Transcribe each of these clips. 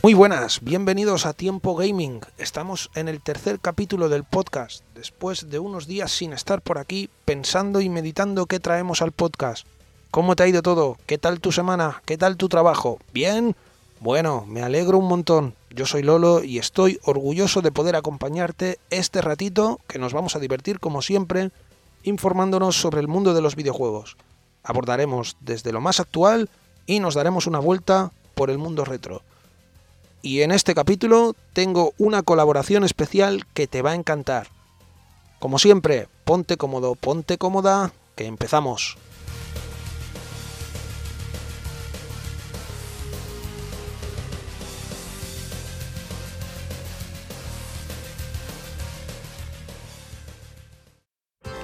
Muy buenas, bienvenidos a Tiempo Gaming. Estamos en el tercer capítulo del podcast, después de unos días sin estar por aquí pensando y meditando qué traemos al podcast. ¿Cómo te ha ido todo? ¿Qué tal tu semana? ¿Qué tal tu trabajo? ¿Bien? Bueno, me alegro un montón. Yo soy Lolo y estoy orgulloso de poder acompañarte este ratito que nos vamos a divertir como siempre informándonos sobre el mundo de los videojuegos. Abordaremos desde lo más actual y nos daremos una vuelta por el mundo retro. Y en este capítulo tengo una colaboración especial que te va a encantar. Como siempre, ponte cómodo, ponte cómoda, que empezamos.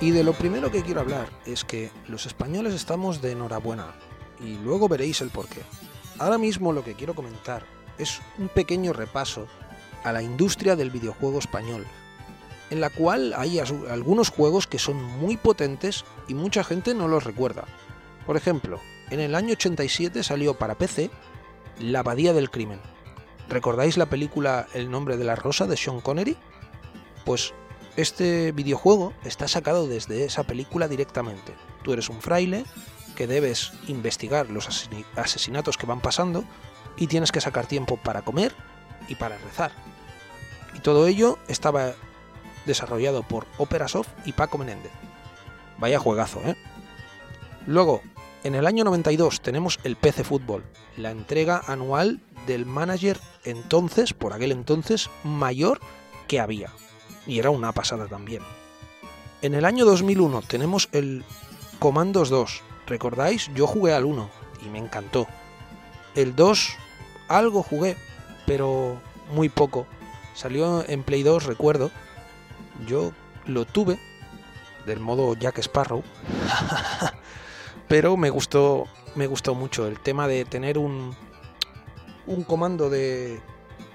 Y de lo primero que quiero hablar es que los españoles estamos de enhorabuena, y luego veréis el porqué. Ahora mismo lo que quiero comentar es un pequeño repaso a la industria del videojuego español, en la cual hay algunos juegos que son muy potentes y mucha gente no los recuerda. Por ejemplo, en el año 87 salió para PC La Abadía del Crimen. ¿Recordáis la película El nombre de la rosa de Sean Connery? Pues este videojuego está sacado desde esa película directamente. Tú eres un fraile que debes investigar los asesinatos que van pasando y tienes que sacar tiempo para comer y para rezar. Y todo ello estaba desarrollado por Operasoft y Paco Menéndez. Vaya juegazo, ¿eh? Luego, en el año 92 tenemos el PC Fútbol, la entrega anual del manager entonces, por aquel entonces, mayor que había. Y era una pasada también. En el año 2001 tenemos el Commandos 2. ¿Recordáis? Yo jugué al 1 y me encantó. El 2 algo jugué, pero muy poco. Salió en Play 2, recuerdo. Yo lo tuve del modo Jack Sparrow. pero me gustó me gustó mucho el tema de tener un un comando de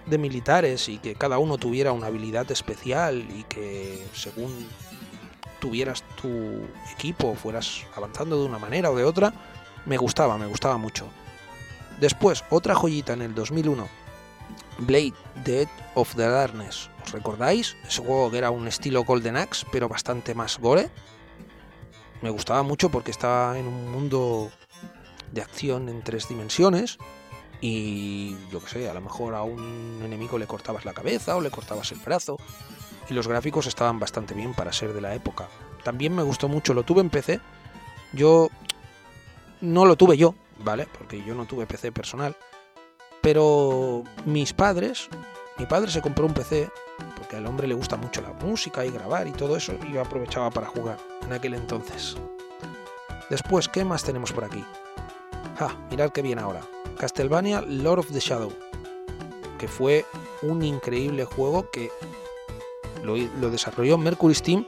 de militares y que cada uno tuviera una habilidad especial y que según tuvieras tu equipo fueras avanzando de una manera o de otra, me gustaba, me gustaba mucho. Después, otra joyita en el 2001, Blade Dead of the Darkness. ¿Os recordáis? Ese juego que era un estilo Golden Axe, pero bastante más gore. Me gustaba mucho porque estaba en un mundo de acción en tres dimensiones. Y yo qué sé, a lo mejor a un enemigo le cortabas la cabeza o le cortabas el brazo. Y los gráficos estaban bastante bien para ser de la época. También me gustó mucho, lo tuve en PC. Yo no lo tuve yo, ¿vale? Porque yo no tuve PC personal. Pero mis padres, mi padre se compró un PC porque al hombre le gusta mucho la música y grabar y todo eso, y yo aprovechaba para jugar en aquel entonces. Después, ¿qué más tenemos por aquí? Ah, mirad qué bien ahora. Castlevania Lord of the Shadow, que fue un increíble juego que lo, lo desarrolló Mercury Steam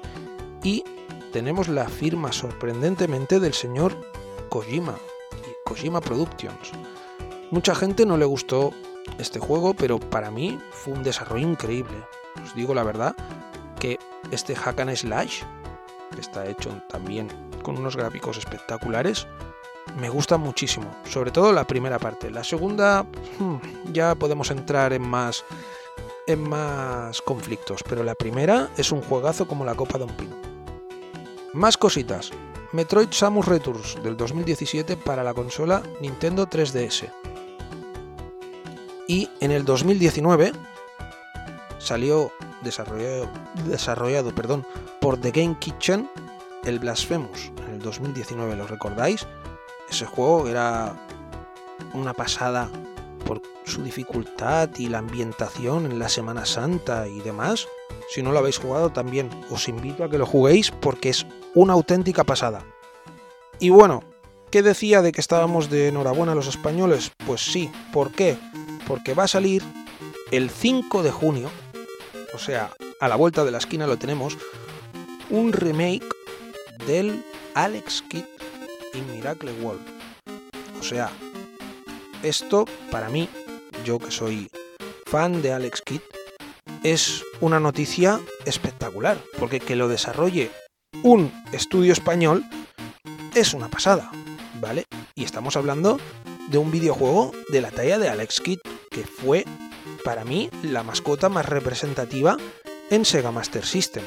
y tenemos la firma sorprendentemente del señor Kojima, Kojima Productions. Mucha gente no le gustó este juego, pero para mí fue un desarrollo increíble. Os digo la verdad que este hack and slash, que está hecho también con unos gráficos espectaculares, me gusta muchísimo. Sobre todo la primera parte. La segunda hmm, ya podemos entrar en más en más conflictos, pero la primera es un juegazo como la copa de un pino. Más cositas. Metroid Samus Returns del 2017 para la consola Nintendo 3DS. Y en el 2019 salió desarrollado, desarrollado perdón, por The Game Kitchen el Blasphemous en el 2019, ¿lo recordáis? Ese juego era una pasada por su dificultad y la ambientación en la Semana Santa y demás. Si no lo habéis jugado también os invito a que lo juguéis porque es una auténtica pasada. Y bueno, ¿qué decía de que estábamos de enhorabuena los españoles? Pues sí, ¿por qué? Porque va a salir el 5 de junio, o sea, a la vuelta de la esquina lo tenemos, un remake del Alex Kidd in Miracle World. O sea, esto para mí, yo que soy fan de Alex Kidd, es una noticia espectacular, porque que lo desarrolle un estudio español es una pasada, ¿vale? Y estamos hablando de un videojuego de la talla de Alex Kidd, que fue, para mí, la mascota más representativa en Sega Master System.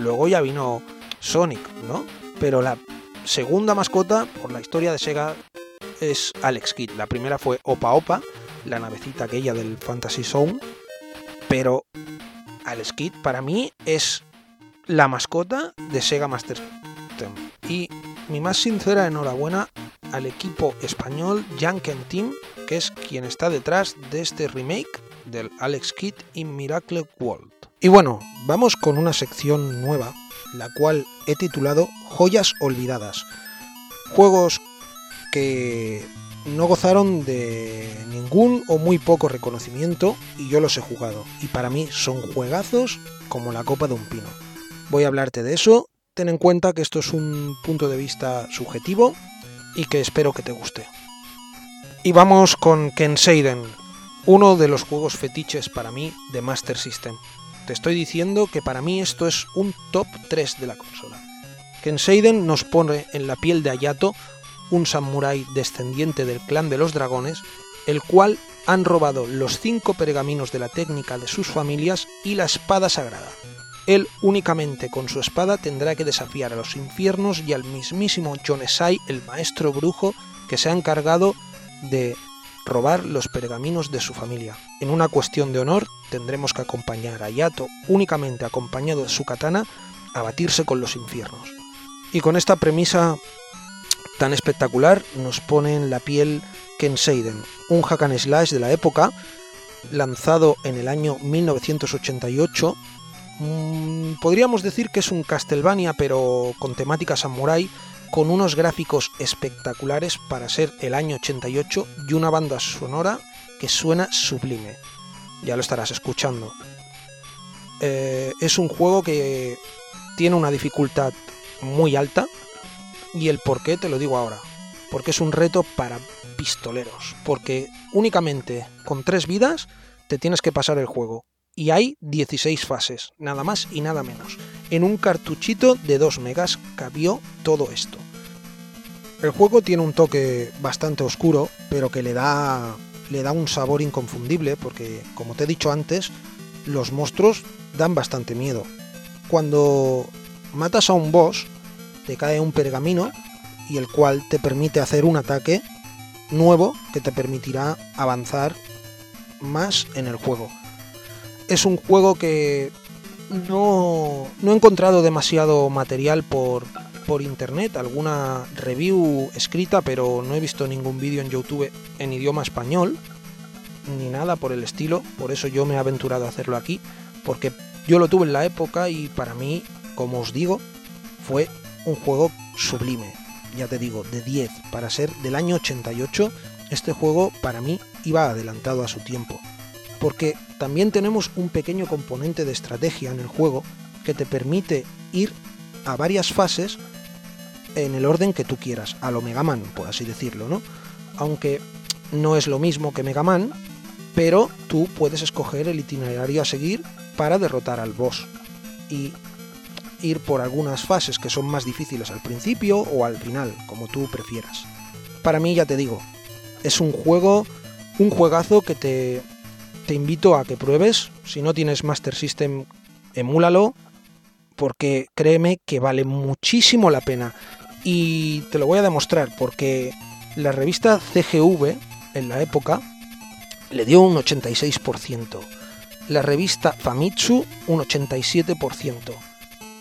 Luego ya vino Sonic, ¿no? Pero la segunda mascota por la historia de Sega es Alex Kidd. La primera fue Opa Opa, la navecita aquella del Fantasy Zone. Pero Alex Kidd para mí es la mascota de Sega Master System. Y mi más sincera enhorabuena al equipo español Janken Team, que es quien está detrás de este remake del Alex Kidd in Miracle World. Y bueno, vamos con una sección nueva, la cual he titulado Joyas Olvidadas. Juegos que no gozaron de ningún o muy poco reconocimiento y yo los he jugado. Y para mí son juegazos como la copa de un pino. Voy a hablarte de eso. Ten en cuenta que esto es un punto de vista subjetivo y que espero que te guste. Y vamos con Ken Seiden, uno de los juegos fetiches para mí de Master System. Te estoy diciendo que para mí esto es un top 3 de la consola. Ken Seiden nos pone en la piel de Ayato, un samurái descendiente del clan de los dragones, el cual han robado los cinco pergaminos de la técnica de sus familias y la espada sagrada. Él únicamente con su espada tendrá que desafiar a los infiernos y al mismísimo Jonesai, el maestro brujo, que se ha encargado de robar los pergaminos de su familia. En una cuestión de honor, tendremos que acompañar a Yato, únicamente acompañado de su katana, a batirse con los infiernos. Y con esta premisa tan espectacular nos pone en la piel Ken un hack and slash de la época, lanzado en el año 1988 Mm, podríamos decir que es un Castlevania, pero con temática samurai, con unos gráficos espectaculares para ser el año 88 y una banda sonora que suena sublime. Ya lo estarás escuchando. Eh, es un juego que tiene una dificultad muy alta y el por qué te lo digo ahora. Porque es un reto para pistoleros. Porque únicamente con tres vidas te tienes que pasar el juego y hay 16 fases, nada más y nada menos. En un cartuchito de 2 megas cabió todo esto. El juego tiene un toque bastante oscuro, pero que le da, le da un sabor inconfundible, porque como te he dicho antes, los monstruos dan bastante miedo. Cuando matas a un boss, te cae un pergamino y el cual te permite hacer un ataque nuevo que te permitirá avanzar más en el juego es un juego que no, he encontrado demasiado material por, por internet, alguna review escrita, pero no he visto ningún vídeo en YouTube en idioma español, ni nada por el estilo, por eso yo me he aventurado a hacerlo aquí, porque yo lo tuve en la época y para mí, como os digo, fue un juego sublime, ya te digo, de 10, para ser del año 88, este juego para mí iba adelantado a su tiempo porque también tenemos un pequeño componente de estrategia en el juego que te permite ir a varias fases en el orden que tú quieras, a lo Mega Man, por así decirlo, ¿no? Aunque no es lo mismo que Mega Man, pero tú puedes escoger el itinerario a seguir para derrotar al boss y ir por algunas fases que son más difíciles al principio o al final, como tú prefieras. Para mí, ya te digo, es un juego, un juegazo que te te invito a que pruebes. Si no tienes Master System, emúlalo, porque créeme que vale muchísimo la pena. Y te lo voy a demostrar, porque la revista CGV, en la época, le dio un 86%. La revista Famitsu, un 87%.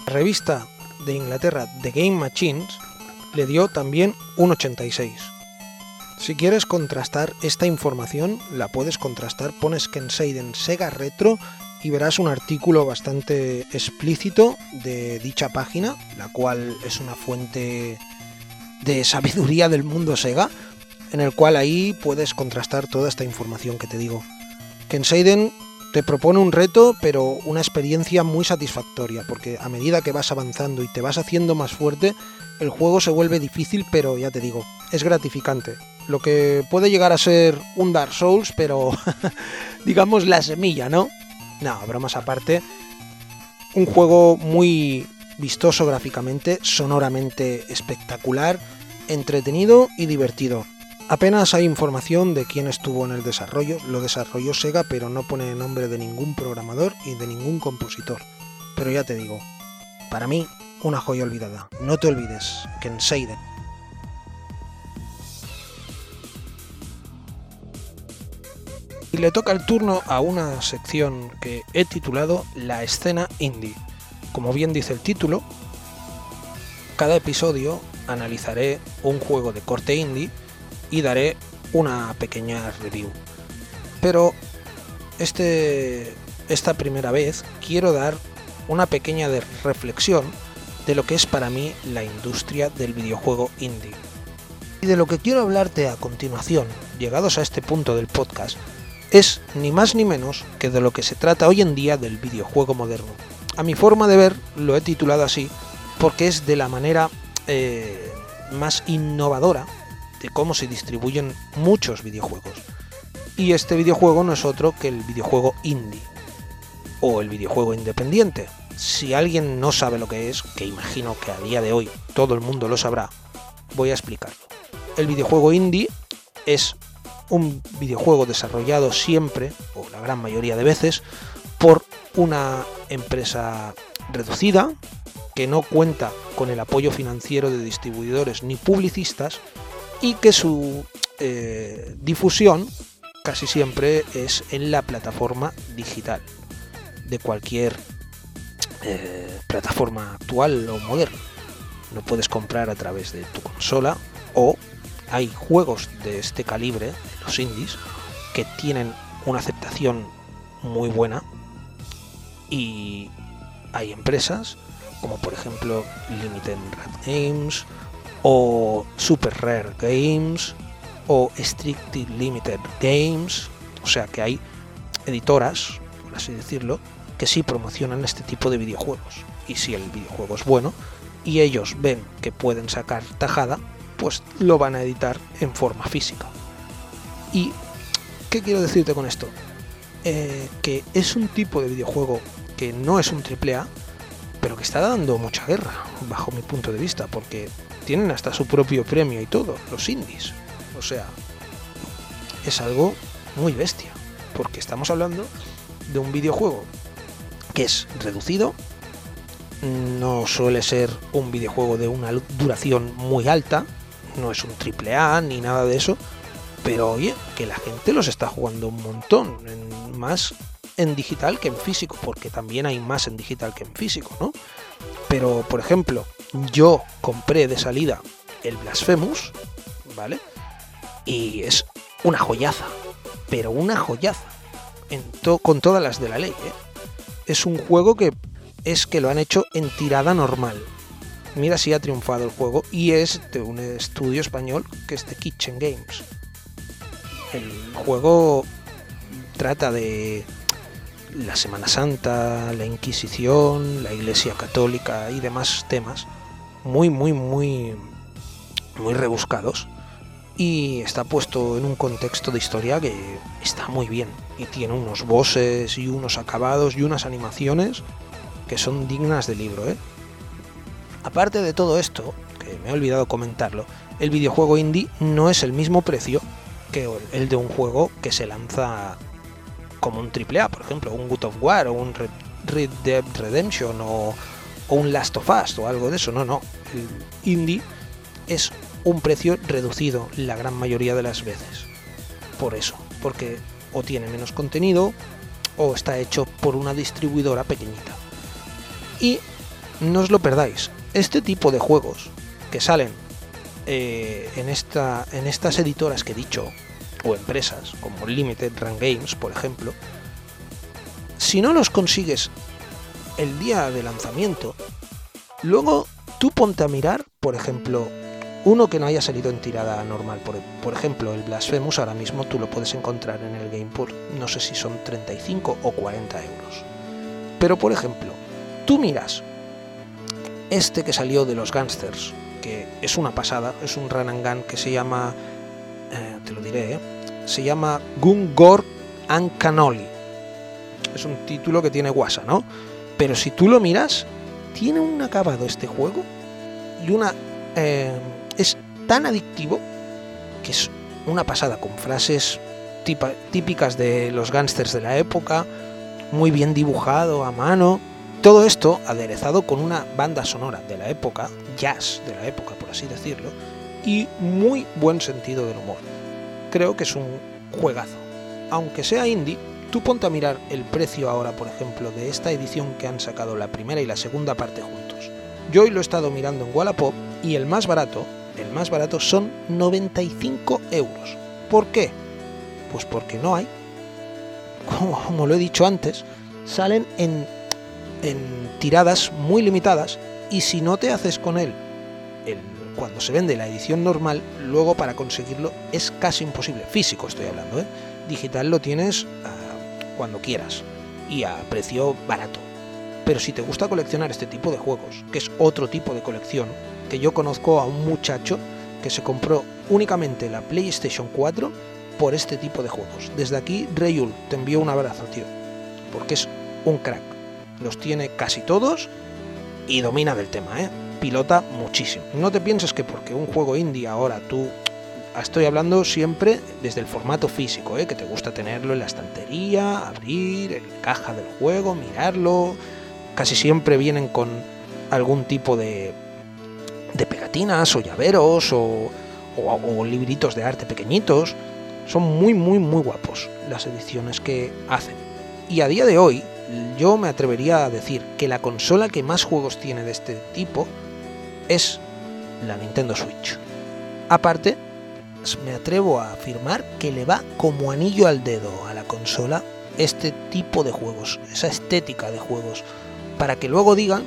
La revista de Inglaterra, The Game Machines, le dio también un 86%. Si quieres contrastar esta información, la puedes contrastar, pones Kenseiden Sega Retro y verás un artículo bastante explícito de dicha página, la cual es una fuente de sabiduría del mundo Sega, en el cual ahí puedes contrastar toda esta información que te digo. Kenseiden te propone un reto, pero una experiencia muy satisfactoria, porque a medida que vas avanzando y te vas haciendo más fuerte, el juego se vuelve difícil, pero ya te digo, es gratificante lo que puede llegar a ser un Dark Souls, pero digamos la semilla, ¿no? No, bromas aparte. Un juego muy vistoso gráficamente, sonoramente espectacular, entretenido y divertido. Apenas hay información de quién estuvo en el desarrollo, lo desarrolló Sega pero no pone nombre de ningún programador y de ningún compositor. Pero ya te digo, para mí, una joya olvidada. No te olvides que en Seiden Y le toca el turno a una sección que he titulado La escena indie. Como bien dice el título, cada episodio analizaré un juego de corte indie y daré una pequeña review. Pero este, esta primera vez quiero dar una pequeña reflexión de lo que es para mí la industria del videojuego indie. Y de lo que quiero hablarte a continuación, llegados a este punto del podcast, es ni más ni menos que de lo que se trata hoy en día del videojuego moderno. A mi forma de ver lo he titulado así porque es de la manera eh, más innovadora de cómo se distribuyen muchos videojuegos. Y este videojuego no es otro que el videojuego indie o el videojuego independiente. Si alguien no sabe lo que es, que imagino que a día de hoy todo el mundo lo sabrá, voy a explicarlo. El videojuego indie es un videojuego desarrollado siempre, o la gran mayoría de veces, por una empresa reducida, que no cuenta con el apoyo financiero de distribuidores ni publicistas y que su eh, difusión casi siempre es en la plataforma digital de cualquier eh, plataforma actual o moderna. No puedes comprar a través de tu consola o hay juegos de este calibre, los indies, que tienen una aceptación muy buena y hay empresas como por ejemplo Limited Red Games o Super Rare Games o Strictly Limited Games, o sea que hay editoras, por así decirlo, que sí promocionan este tipo de videojuegos. Y si el videojuego es bueno y ellos ven que pueden sacar tajada, pues lo van a editar en forma física. ¿Y qué quiero decirte con esto? Eh, que es un tipo de videojuego que no es un AAA, pero que está dando mucha guerra, bajo mi punto de vista, porque tienen hasta su propio premio y todo, los indies. O sea, es algo muy bestia, porque estamos hablando de un videojuego que es reducido, no suele ser un videojuego de una duración muy alta, no es un triple A ni nada de eso, pero oye, que la gente los está jugando un montón, más en digital que en físico, porque también hay más en digital que en físico, ¿no? Pero, por ejemplo, yo compré de salida el Blasphemous, ¿vale? Y es una joyaza, pero una joyaza, en con todas las de la ley, ¿eh? Es un juego que es que lo han hecho en tirada normal, mira si ha triunfado el juego y es de un estudio español que es de Kitchen Games. El juego trata de la Semana Santa, la Inquisición, la Iglesia Católica y demás temas muy muy muy muy rebuscados y está puesto en un contexto de historia que está muy bien y tiene unos bosses y unos acabados y unas animaciones que son dignas de libro, ¿eh? Aparte de todo esto, que me he olvidado comentarlo, el videojuego indie no es el mismo precio que el de un juego que se lanza como un AAA, por ejemplo, un God of War o un Red Dead Redemption o, un Last of Us o algo de eso. No, no. El indie es un precio reducido la gran mayoría de las veces. Por eso, porque o tiene menos contenido o está hecho por una distribuidora pequeñita. Y no os lo perdáis, este tipo de juegos que salen eh, en, esta, en estas editoras que he dicho, o empresas como Limited Run Games, por ejemplo, si no los consigues el día de lanzamiento, luego tú ponte a mirar, por ejemplo, uno que no haya salido en tirada normal. Por, por, ejemplo, el Blasphemous ahora mismo tú lo puedes encontrar en el Game por no sé si son 35 o 40 euros. Pero por ejemplo, tú miras este que salió de los Gangsters, que es una pasada, es un run gun que se llama, eh, te lo diré, eh, se llama Gungor and Cannoli. Es un título que tiene guasa, ¿no? Pero si tú lo miras, tiene un acabado este juego y una... Eh, es tan adictivo que es una pasada, con frases típicas de los gángsters de la época, muy bien dibujado a mano. Todo esto aderezado con una banda sonora de la época, jazz de la época por así decirlo, y muy buen sentido del humor. Creo que es un juegazo. Aunque sea indie, tú ponte a mirar el precio ahora, por ejemplo, de esta edición que han sacado la primera y la segunda parte juntos. Yo hoy lo he estado mirando en Wallapop y el más barato, el más barato son 95 euros. ¿Por qué? Pues porque no hay. Como, lo he dicho antes, salen en, en tiradas muy limitadas y si no te haces con él cuando se vende la edición normal, luego para conseguirlo es casi imposible. Físico estoy hablando, ¿eh? Digital lo tienes cuando quieras y a precio barato. Pero si te gusta coleccionar este tipo de juegos, que es otro tipo de colección, que yo conozco a un muchacho que se compró únicamente la PlayStation 4 por este tipo de juegos. Desde aquí, Reyul, te envío un abrazo, tío, porque es un crack. Los tiene casi todos y domina del tema, ¿eh? Pilota muchísimo. No te pienses que porque un juego indie ahora tú estoy hablando siempre desde el formato físico, ¿eh? que te gusta tenerlo en la estantería, abrir en la caja del juego, mirarlo. Casi siempre vienen con algún tipo de, de pegatinas o llaveros o, o, libritos de arte pequeñitos. Son muy, muy, muy guapos las ediciones que hacen. Y a día de hoy, yo me atrevería a decir que la consola que más juegos tiene de este tipo es la Nintendo Switch. Aparte me atrevo a afirmar que le va como anillo al dedo a la consola este tipo de juegos, esa estética de juegos, para que luego digan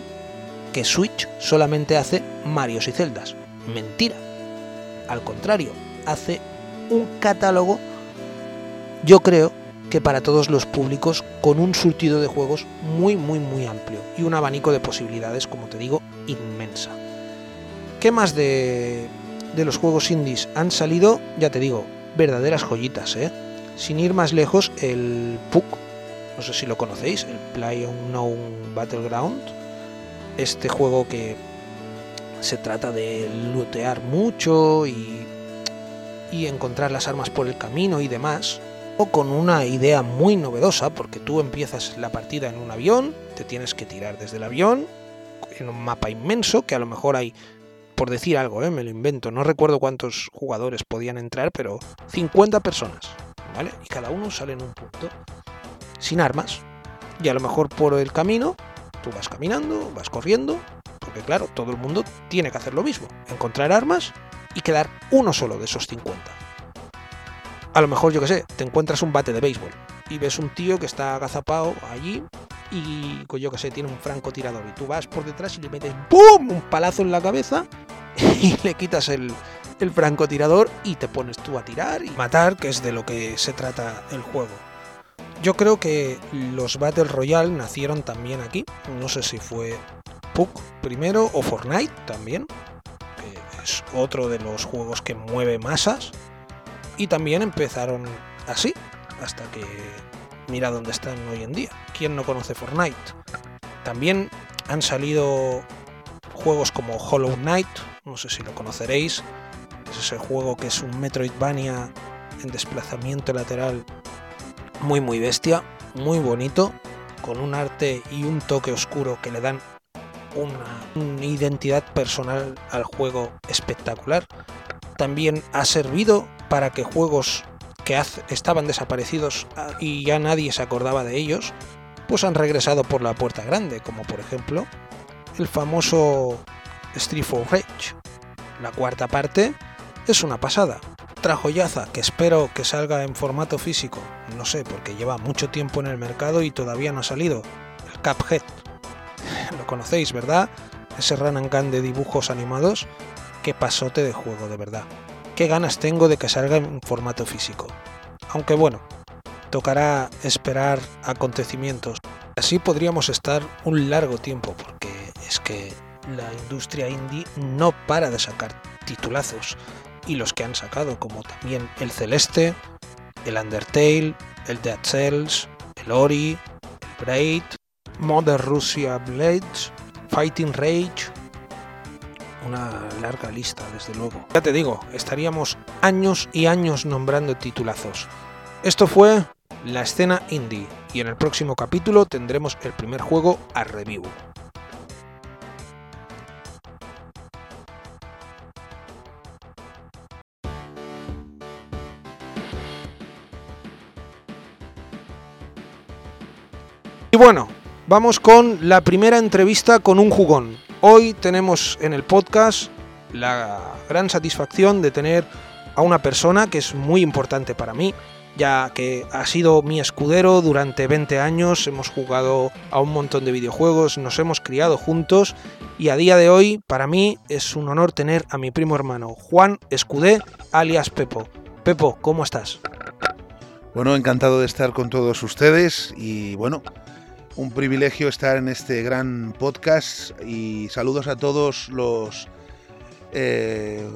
que Switch solamente hace Marios y Celdas. Mentira. Al contrario, hace un catálogo, yo creo que para todos los públicos, con un surtido de juegos muy, muy, muy amplio y un abanico de posibilidades, como te digo, inmensa. ¿Qué más de de los juegos indies han salido, ya te digo, verdaderas joyitas, ¿eh? Sin ir más lejos, el PUC, no sé si lo conocéis, el Play Unknown Battleground, este juego que se trata de lootear mucho y, y encontrar las armas por el camino y demás, o con una idea muy novedosa, porque tú empiezas la partida en un avión, te tienes que tirar desde el avión, en un mapa inmenso, que a lo mejor hay por decir algo, ¿eh? me lo invento, no recuerdo cuántos jugadores podían entrar, pero 50 personas, ¿vale? Y cada uno sale en un punto, sin armas, y a lo mejor por el camino, tú vas caminando, vas corriendo, porque claro, todo el mundo tiene que hacer lo mismo, encontrar armas y quedar uno solo de esos 50. A lo mejor, yo que sé, te encuentras un bate de béisbol y ves un tío que está agazapado allí y pues yo que sé, tiene un francotirador y tú vas por detrás y le metes ¡pum! un palazo en la cabeza y le quitas el, el francotirador y te pones tú a tirar y matar, que es de lo que se trata el juego. Yo creo que los Battle Royale nacieron también aquí. No sé si fue PUC primero o Fortnite también, que es otro de los juegos que mueve masas. Y también empezaron así, hasta que mira dónde están hoy en día. ¿Quién no conoce Fortnite? También han salido juegos como Hollow Knight, no sé si lo conoceréis, es ese juego que es un Metroidvania en desplazamiento lateral muy muy bestia, muy bonito, con un arte y un toque oscuro que le dan una, una identidad personal al juego espectacular. También ha servido para que juegos que estaban desaparecidos ah, y ya nadie se acordaba de ellos, pues han regresado por la puerta grande, como por ejemplo el famoso Street for Rage. La cuarta parte es una pasada. Trajoyaza que espero que salga en formato físico, no sé, porque lleva mucho tiempo en el mercado y todavía no ha salido. El Cuphead. Lo conocéis, ¿verdad? Ese run and de dibujos animados. Qué pasote de juego, de verdad qué ganas tengo de que salga en formato físico. Aunque bueno, tocará esperar acontecimientos. Así podríamos estar un largo tiempo, porque es que la industria indie no para de sacar titulazos. Y los que han sacado, como también el Celeste, el Undertale, el Dead Cells, el Ori, el Braid, Mother Russia Blades, Fighting Rage, una larga lista, desde luego. Ya te digo, estaríamos años y años nombrando titulazos. Esto fue la escena indie y en el próximo capítulo tendremos el primer juego a review. Y bueno, vamos con la primera entrevista con un jugón. Hoy tenemos en el podcast la gran satisfacción de tener a una persona que es muy importante para mí, ya que ha sido mi escudero durante 20 años, hemos jugado a un montón de videojuegos, nos hemos criado juntos y a día de hoy para mí es un honor tener a mi primo hermano Juan Escudé, alias Pepo. Pepo, ¿cómo estás? Bueno, encantado de estar con todos ustedes y bueno, un privilegio estar en este gran podcast y saludos a todos los, eh,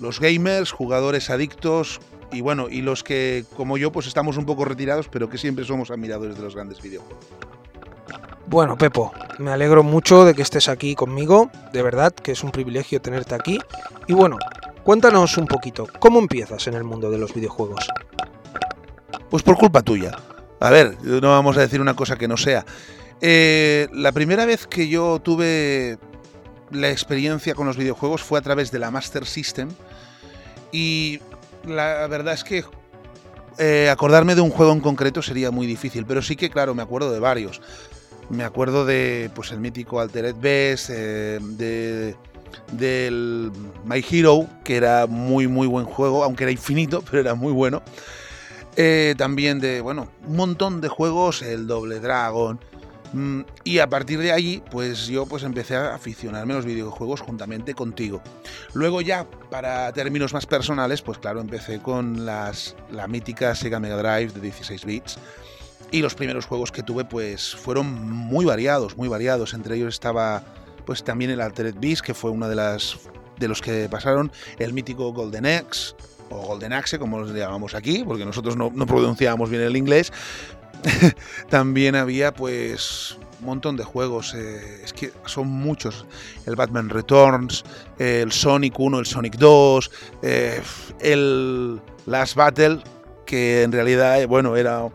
los gamers, jugadores adictos y bueno, y los que como yo pues estamos un poco retirados pero que siempre somos admiradores de los grandes videojuegos. Bueno, Pepo, me alegro mucho de que estés aquí conmigo, de verdad que es un privilegio tenerte aquí. Y bueno, cuéntanos un poquito, ¿cómo empiezas en el mundo de los videojuegos? Pues por culpa tuya. A ver, no vamos a decir una cosa que no sea. Eh, la primera vez que yo tuve la experiencia con los videojuegos fue a través de la Master System y la verdad es que eh, acordarme de un juego en concreto sería muy difícil, pero sí que claro, me acuerdo de varios. Me acuerdo de pues el mítico Altered Beast, eh, de My Hero, que era muy muy buen juego, aunque era infinito, pero era muy bueno. Eh, también de, bueno, un montón de juegos, el Doble Dragon. Mm, y a partir de ahí, pues yo pues empecé a aficionarme a los videojuegos juntamente contigo. Luego ya, para términos más personales, pues claro, empecé con las, la mítica Sega Mega Drive de 16 bits. Y los primeros juegos que tuve, pues fueron muy variados, muy variados. Entre ellos estaba, pues también el Altered Beast, que fue uno de las de los que pasaron, el mítico Golden Axe, o Golden Axe, como los llamamos aquí, porque nosotros no, pronunciábamos bien el inglés, también había pues un montón de juegos, eh, es que son muchos, el Batman Returns, el Sonic 1, el Sonic 2, eh, el Last Battle, que en realidad, eh, bueno, era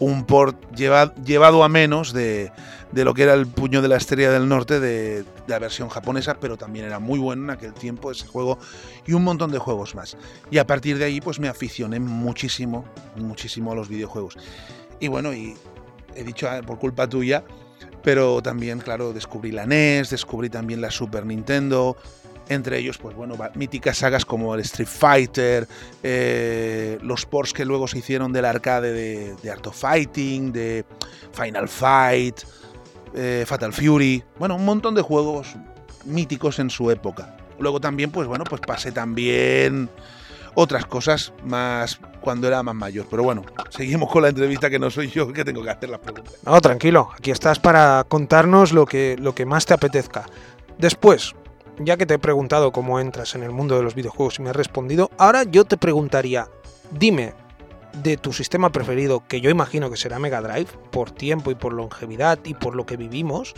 un port llevado a menos de, de, lo que era el puño de la estrella del norte de, la versión japonesa, pero también era muy bueno en aquel tiempo ese juego y un montón de juegos más. Y a partir de ahí pues me aficioné muchísimo, muchísimo a los videojuegos. Y bueno, y he dicho ah, por culpa tuya, pero también, claro, descubrí la NES, descubrí también la Super Nintendo, entre ellos, pues bueno, míticas sagas como el Street Fighter, eh, los ports que luego se hicieron del arcade de, de Art Fighting, de Final Fight, eh, Fatal Fury, bueno, un montón de juegos míticos en su época. Luego también, pues bueno, pues pasé también otras cosas más cuando era más mayor. Pero bueno, seguimos con la entrevista que no soy yo que tengo que hacer las preguntas. No, tranquilo, aquí estás para contarnos lo que, lo que más te apetezca. Después, ya que te he preguntado cómo entras en el mundo de los videojuegos y me has respondido, ahora yo te preguntaría, dime, de tu sistema preferido, que yo imagino que será Mega Drive, por tiempo y por longevidad y por lo que vivimos,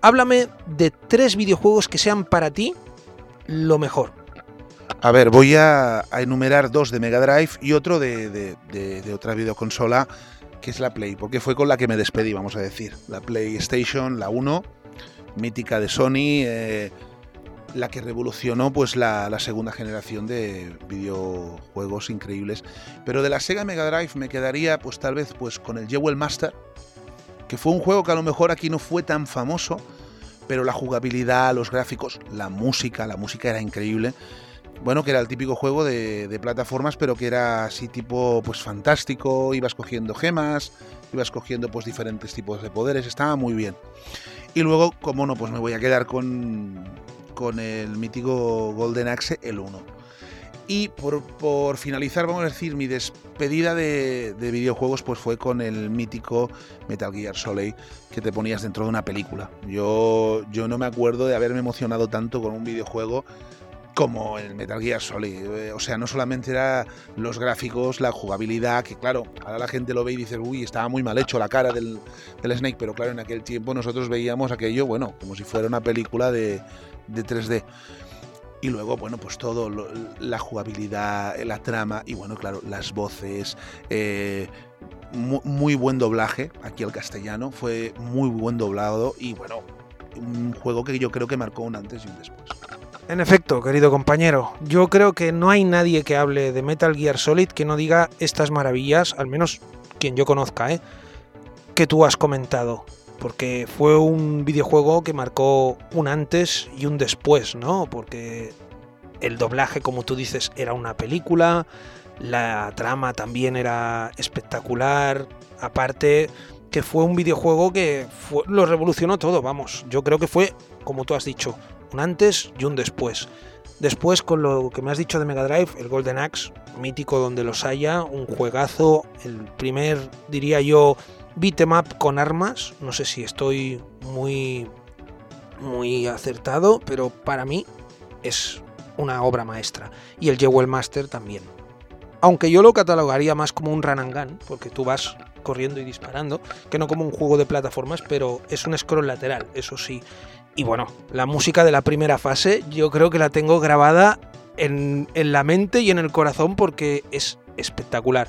háblame de tres videojuegos que sean para ti lo mejor. A ver, voy a, enumerar dos de Mega Drive y otro de, otra videoconsola, que es la Play, porque fue con la que me despedí, vamos a decir. La PlayStation, la 1, mítica de Sony, eh, la que revolucionó pues la, segunda generación de videojuegos increíbles. Pero de la Sega Mega Drive me quedaría pues tal vez pues con el Jewel Master, que fue un juego que a lo mejor aquí no fue tan famoso, pero la jugabilidad, los gráficos, la música, la música era increíble. Bueno, que era el típico juego de, plataformas, pero que era así tipo pues fantástico, ibas cogiendo gemas, ibas cogiendo pues diferentes tipos de poderes, estaba muy bien. Y luego, como no, pues me voy a quedar con con el mítico Golden Axe, el 1. Y por, finalizar, vamos a decir, mi despedida de, videojuegos pues fue con el mítico Metal Gear Solid que te ponías dentro de una película. Yo, yo no me acuerdo de haberme emocionado tanto con un videojuego como el Metal Gear Solid. Eh, O sea, no solamente era los gráficos, la jugabilidad, que claro, ahora la gente lo ve y dice, uy, estaba muy mal hecho la cara del, del Snake, pero claro, en aquel tiempo nosotros veíamos aquello, bueno, como si fuera una película de, de 3D. Y luego, bueno, pues todo, la jugabilidad, la trama y bueno, claro, las voces, eh, mu- muy, buen doblaje aquí al castellano, fue muy buen doblado y bueno, un juego que yo creo que marcó un antes y un después. En efecto, querido compañero, yo creo que no hay nadie que hable de Metal Gear Solid que no diga estas maravillas, al menos quien yo conozca, ¿eh? que tú has comentado. Porque fue un videojuego que marcó un antes y un después, ¿no? Porque el doblaje, como tú dices, era una película, la trama también era espectacular, aparte que fue un videojuego que lo revolucionó todo, vamos, yo creo que fue, como tú has dicho, un antes y un después. Después, con lo que me has dicho de Mega Drive, el Golden Axe, mítico donde los haya, un juegazo, el primer, diría yo, beat up con armas. No sé si estoy muy, muy acertado, pero para mí es una obra maestra. Y el Jewel Master también. Aunque yo lo catalogaría más como un run and gun, porque tú vas corriendo y disparando, que no como un juego de plataformas, pero es un scroll lateral, eso sí. Y bueno, la música de la primera fase yo creo que la tengo grabada en, en la mente y en el corazón porque es espectacular.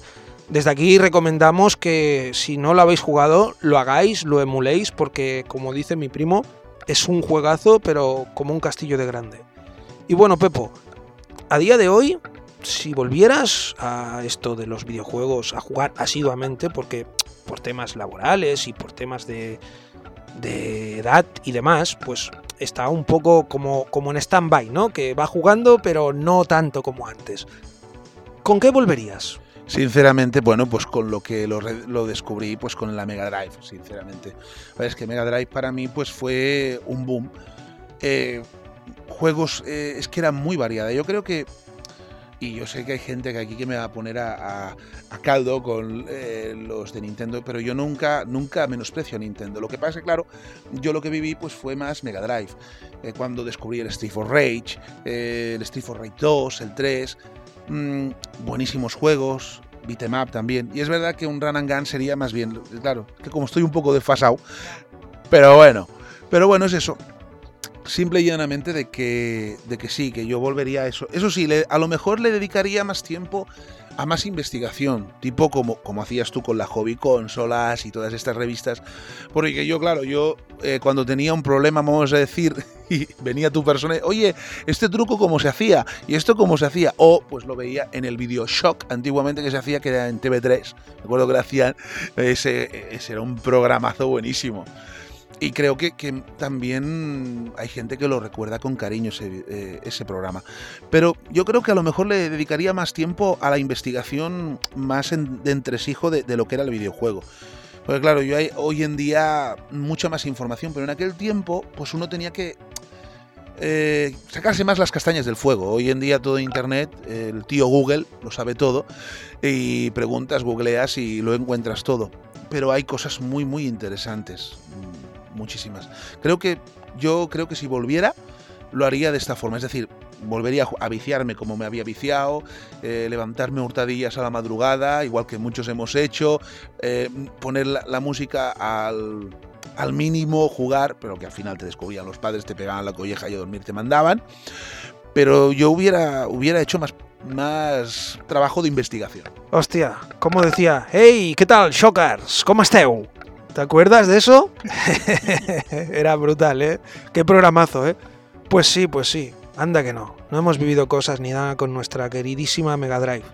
Desde aquí recomendamos que si no lo habéis jugado, lo hagáis, lo emuléis, porque como dice mi primo, es un juegazo, pero como un castillo de grande. Y bueno, Pepo, a día de hoy, si volvieras a esto de los videojuegos, a jugar asiduamente, porque por temas laborales y por temas de, de edad y demás, pues está un poco como, como en stand-by, ¿no? Que va jugando, pero no tanto como antes. ¿Con qué volverías? Sinceramente, bueno, pues con lo que lo, lo descubrí, pues con la Mega Drive, sinceramente. Es que Mega Drive para mí, pues fue un boom. Eh, juegos, eh, es que era muy variada. Yo creo que, y yo sé que hay gente que aquí que me va a poner a, a- a caldo con eh, los de Nintendo, pero yo nunca, nunca menosprecio a Nintendo. Lo que pasa claro, yo lo que viví, pues fue más Mega Drive. Eh, cuando descubrí el Street for Rage, eh, el Street for Rage 2, el 3 mm, buenísimos juegos, beat'em up también. Y es verdad que un run and gun sería más bien, claro, que como estoy un poco desfasado, pero bueno, pero bueno, es eso. Simple y llanamente de que, de que sí, que yo volvería a eso. Eso sí, a lo mejor le dedicaría más tiempo a más investigación, tipo como, como hacías tú con la hobby consolas y todas estas revistas. Porque yo, claro, yo eh, cuando tenía un problema, vamos a decir, y venía tu persona, oye, este truco cómo se hacía y esto cómo se hacía o pues lo veía en el video Shock antiguamente que se hacía que era en TV3 recuerdo que hacían ese era un programazo buenísimo y creo que, también hay gente que lo recuerda con cariño ese, eh, ese programa pero yo creo que a lo mejor le dedicaría más tiempo a la investigación más en- de entresijo de, de lo que era el videojuego porque claro, yo hay hoy en día mucha más información, pero en aquel tiempo, pues uno tenía que eh, sacarse más las castañas del fuego. Hoy en día todo internet, el tío Google lo sabe todo y preguntas, googleas y lo encuentras todo. Pero hay cosas muy muy interesantes, muchísimas. Creo que yo creo que si volviera lo haría de esta forma, es decir, volvería a viciarme como me había viciado, eh, levantarme hurtadillas a la madrugada, igual que muchos hemos hecho, eh, poner la, la música al, al mínimo, jugar, pero que al final te descubrían los padres, te pegaban la colleja y a dormir te mandaban. Pero yo hubiera, hubiera hecho más, más trabajo de investigación. Hostia, como decía, hey, ¿qué tal, Shockers? ¿Cómo esteu? ¿Te acuerdas de eso? Era brutal, ¿eh? Qué programazo, ¿eh? Pues sí, pues sí, anda que no. No hemos vivido cosas ni nada con nuestra queridísima Mega Drive.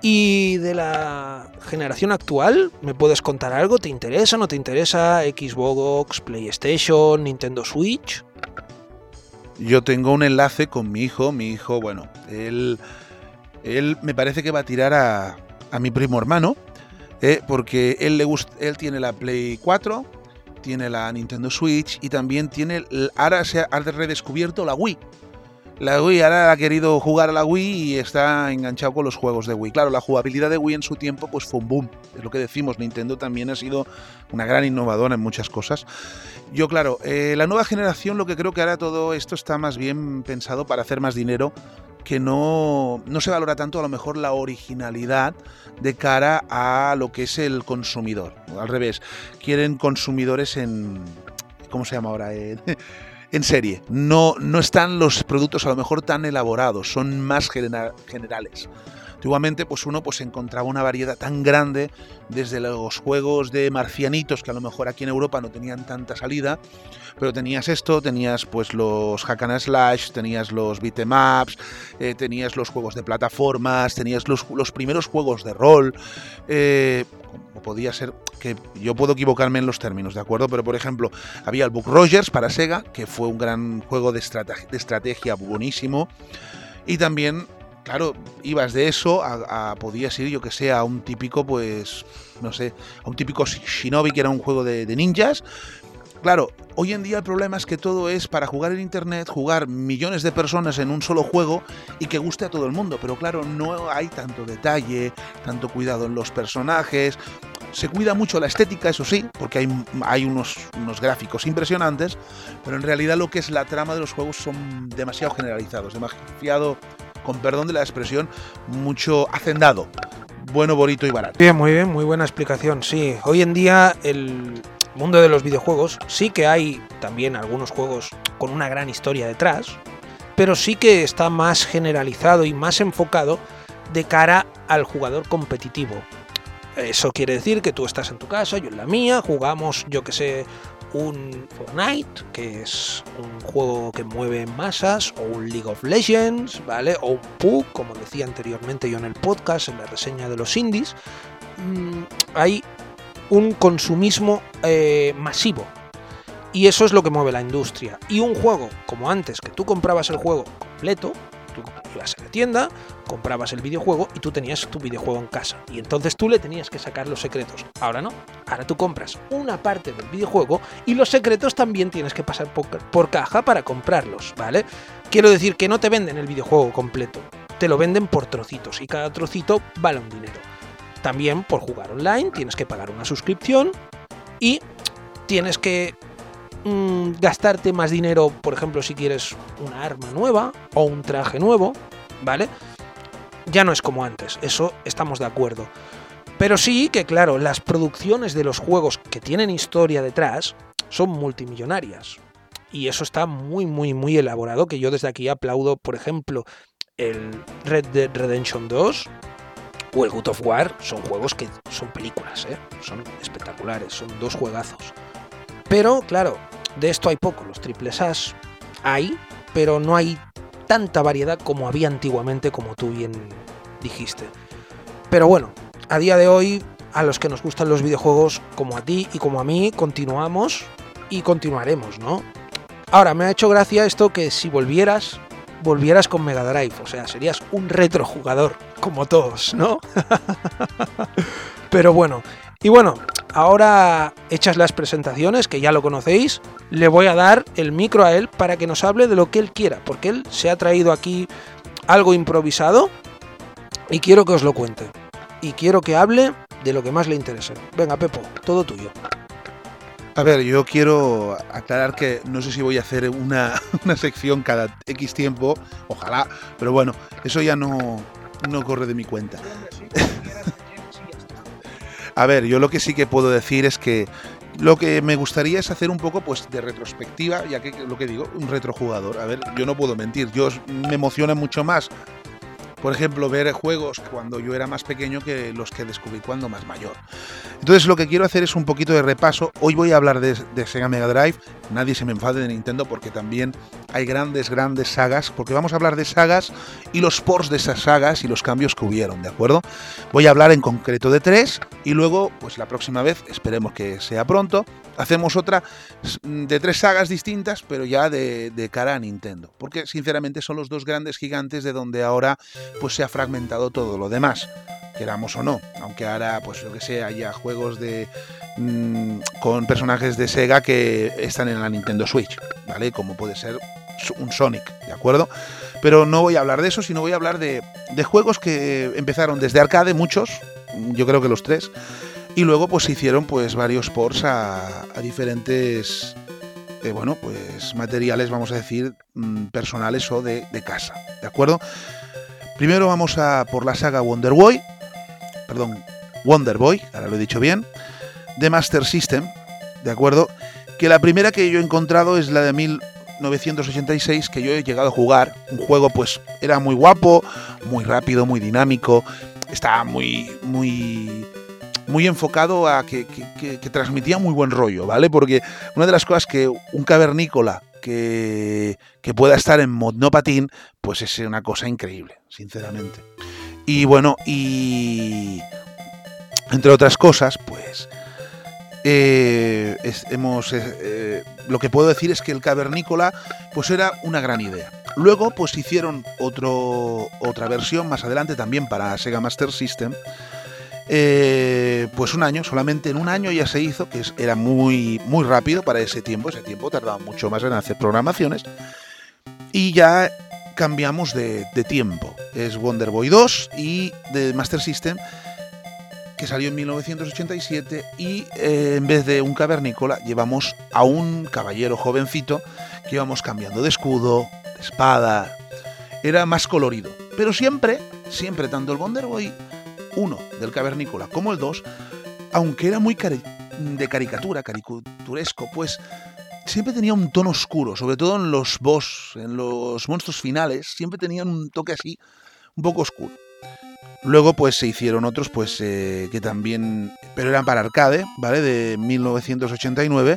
¿Y de la generación actual? ¿Me puedes contar algo? ¿Te interesa? ¿No te interesa? ¿Xbox, PlayStation, Nintendo Switch? Yo tengo un enlace con mi hijo. Mi hijo, bueno, él, él me parece que va a tirar a, a mi primo hermano, eh, porque él, le gust- él tiene la Play 4, tiene la Nintendo Switch y también tiene, ahora se ha redescubierto la Wii. La Wii ahora ha querido jugar a la Wii y está enganchado con los juegos de Wii. Claro, la jugabilidad de Wii en su tiempo pues fue un boom. Es lo que decimos, Nintendo también ha sido una gran innovadora en muchas cosas. Yo, claro, eh, la nueva generación lo que creo que ahora todo esto está más bien pensado para hacer más dinero que no, no se valora tanto a lo mejor la originalidad de cara a lo que es el consumidor. Al revés, quieren consumidores en... ¿Cómo se llama ahora? en serie. No, no están los productos a lo mejor tan elaborados, son más generales. Antiguamente, pues uno pues encontraba una variedad tan grande, desde los juegos de marcianitos, que a lo mejor aquí en Europa no tenían tanta salida, pero tenías esto, tenías pues los hack and slash, tenías los beatemaps, eh, tenías los juegos de plataformas, tenías los, los primeros juegos de rol, eh, podía ser que yo puedo equivocarme en los términos, ¿de acuerdo? Pero por ejemplo, había el Book Rogers para Sega, que fue un gran juego de, estrategia buenísimo, y también claro, ibas de eso a, podías ir, yo que sé, a un típico, pues, no sé, a un típico Shinobi que era un juego de, ninjas. Claro, hoy en día el problema es que todo es para jugar en internet, jugar millones de personas en un solo juego y que guste a todo el mundo. Pero claro, no hay tanto detalle, tanto cuidado en los personajes. Se cuida mucho la estética, eso sí, porque hay, hay unos, unos gráficos impresionantes, pero en realidad lo que es la trama de los juegos son demasiado generalizados, demasiado con perdón de la expresión, mucho hacendado. Bueno, bonito y barato. Bien, muy bien, muy buena explicación. Sí, hoy en día el mundo de los videojuegos sí que hay también algunos juegos con una gran historia detrás, pero sí que está más generalizado y más enfocado de cara al jugador competitivo. Eso quiere decir que tú estás en tu casa, yo en la mía, jugamos, yo que sé, un Fortnite, que es un juego que mueve masas, o un League of Legends, ¿vale? O un PUC, como decía anteriormente yo en el podcast, en la reseña de los indies, mm, hay un consumismo eh, masivo. Y eso es lo que mueve la industria. Y un juego, como antes, que tú comprabas el juego completo, tú ibas a la tienda, comprabas el videojuego y tú tenías tu videojuego en casa. Y entonces tú le tenías que sacar los secretos. Ahora no. Ahora tú compras una parte del videojuego y los secretos también tienes que pasar por, caja para comprarlos, ¿vale? Quiero decir que no te venden el videojuego completo. Te lo venden por trocitos y cada trocito vale un dinero. También por jugar online tienes que pagar una suscripción y tienes que mm, gastarte más dinero, por ejemplo, si quieres una arma nueva o un traje nuevo, ¿vale? ya no es como antes, eso estamos de acuerdo. Pero sí que, claro, las producciones de los juegos que tienen historia detrás son multimillonarias. Y eso está muy, muy, muy elaborado, que yo desde aquí aplaudo, por ejemplo, el Red Dead Redemption 2 o el God of War, son juegos que son películas, ¿eh? son espectaculares, son dos juegazos. Pero, claro, de esto hay poco, los triples As hay, pero no hay tanta variedad como había antiguamente, como tú bien dijiste. Pero bueno, a día de hoy, a los que nos gustan los videojuegos, como a ti y como a mí, continuamos y continuaremos, ¿no? Ahora, me ha hecho gracia esto que si volvieras, volvieras con Mega Drive, o sea, serías un retrojugador, como todos, ¿no? Pero bueno, y bueno, ahora hechas las presentaciones, que ya lo conocéis, le voy a dar el micro a él para que nos hable de lo que él quiera, porque él se ha traído aquí algo improvisado y quiero que os lo cuente. Y quiero que hable de lo que más le interese. Venga, Pepo, todo tuyo. A ver, yo quiero aclarar que no sé si voy a hacer una, una sección cada X tiempo, ojalá, pero bueno, eso ya no, no corre de mi cuenta. A ver, yo lo que sí que puedo decir es que lo que me gustaría es hacer un poco pues de retrospectiva, ya que lo que digo, un retrojugador. A ver, yo no puedo mentir, yo me emociona mucho más por ejemplo, ver juegos cuando yo era más pequeño que los que descubrí cuando más mayor. Entonces lo que quiero hacer es un poquito de repaso. Hoy voy a hablar de, Sega Mega Drive. Nadie se me enfade de Nintendo porque también hay grandes, grandes sagas. Porque vamos a hablar de sagas y los ports de esas sagas y los cambios que hubieron, ¿de acuerdo? Voy a hablar en concreto de tres y luego, pues la próxima vez, esperemos que sea pronto, hacemos otra de tres sagas distintas, pero ya de, cara a Nintendo. Porque sinceramente son los dos grandes gigantes de donde ahora pues se ha fragmentado todo lo demás, queramos o no. Aunque ahora, pues lo que sea, haya juegos de mm, con personajes de Sega que están en la Nintendo Switch, ¿vale? Como puede ser un Sonic, ¿de acuerdo? Pero no voy a hablar de eso, sino voy a hablar de juegos que empezaron desde arcade, muchos, yo creo que los tres, y luego pues hicieron pues varios ports a, a diferentes eh, bueno, pues materiales, vamos a decir, mm, personales o de, de, casa, ¿de acuerdo? Primero vamos a por la saga Wonder Boy, perdón, Wonder Boy, ahora lo he dicho bien, de Master System, ¿de acuerdo? Que la primera que yo he encontrado es la de 1986, que yo he llegado a jugar. Un juego, pues, era muy guapo, muy rápido, muy dinámico, estaba muy, muy muy enfocado a que, que, transmitía muy buen rollo, ¿vale? Porque una de las cosas que un cavernícola que, pueda estar en monopatín, pues es una cosa increíble, sinceramente. Y bueno, y entre otras cosas, pues eh, hemos eh, lo que puedo decir es que el cavernícola pues era una gran idea. Luego pues hicieron otro, otra versión más adelante también para Sega Master System. Eh, pues un año, solamente en un año ya se hizo, que era muy, muy rápido para ese tiempo, ese tiempo tardaba mucho más en hacer programaciones, y ya cambiamos de, tiempo. Es Wonder Boy 2 y de Master System que salió en 1987 y eh, en vez de un cavernícola llevamos a un caballero jovencito que íbamos cambiando de escudo, de espada, era más colorido. Pero siempre, siempre, tanto el Wonder Boy 1 del cavernícola como el 2, aunque era muy de caricatura, caricaturesco, pues siempre tenía un tono oscuro, sobre todo en los boss, en los monstruos finales, siempre tenían un toque así, un poco oscuro. Luego pues se hicieron otros pues eh, que también, pero eran para arcade, ¿vale? De 1989,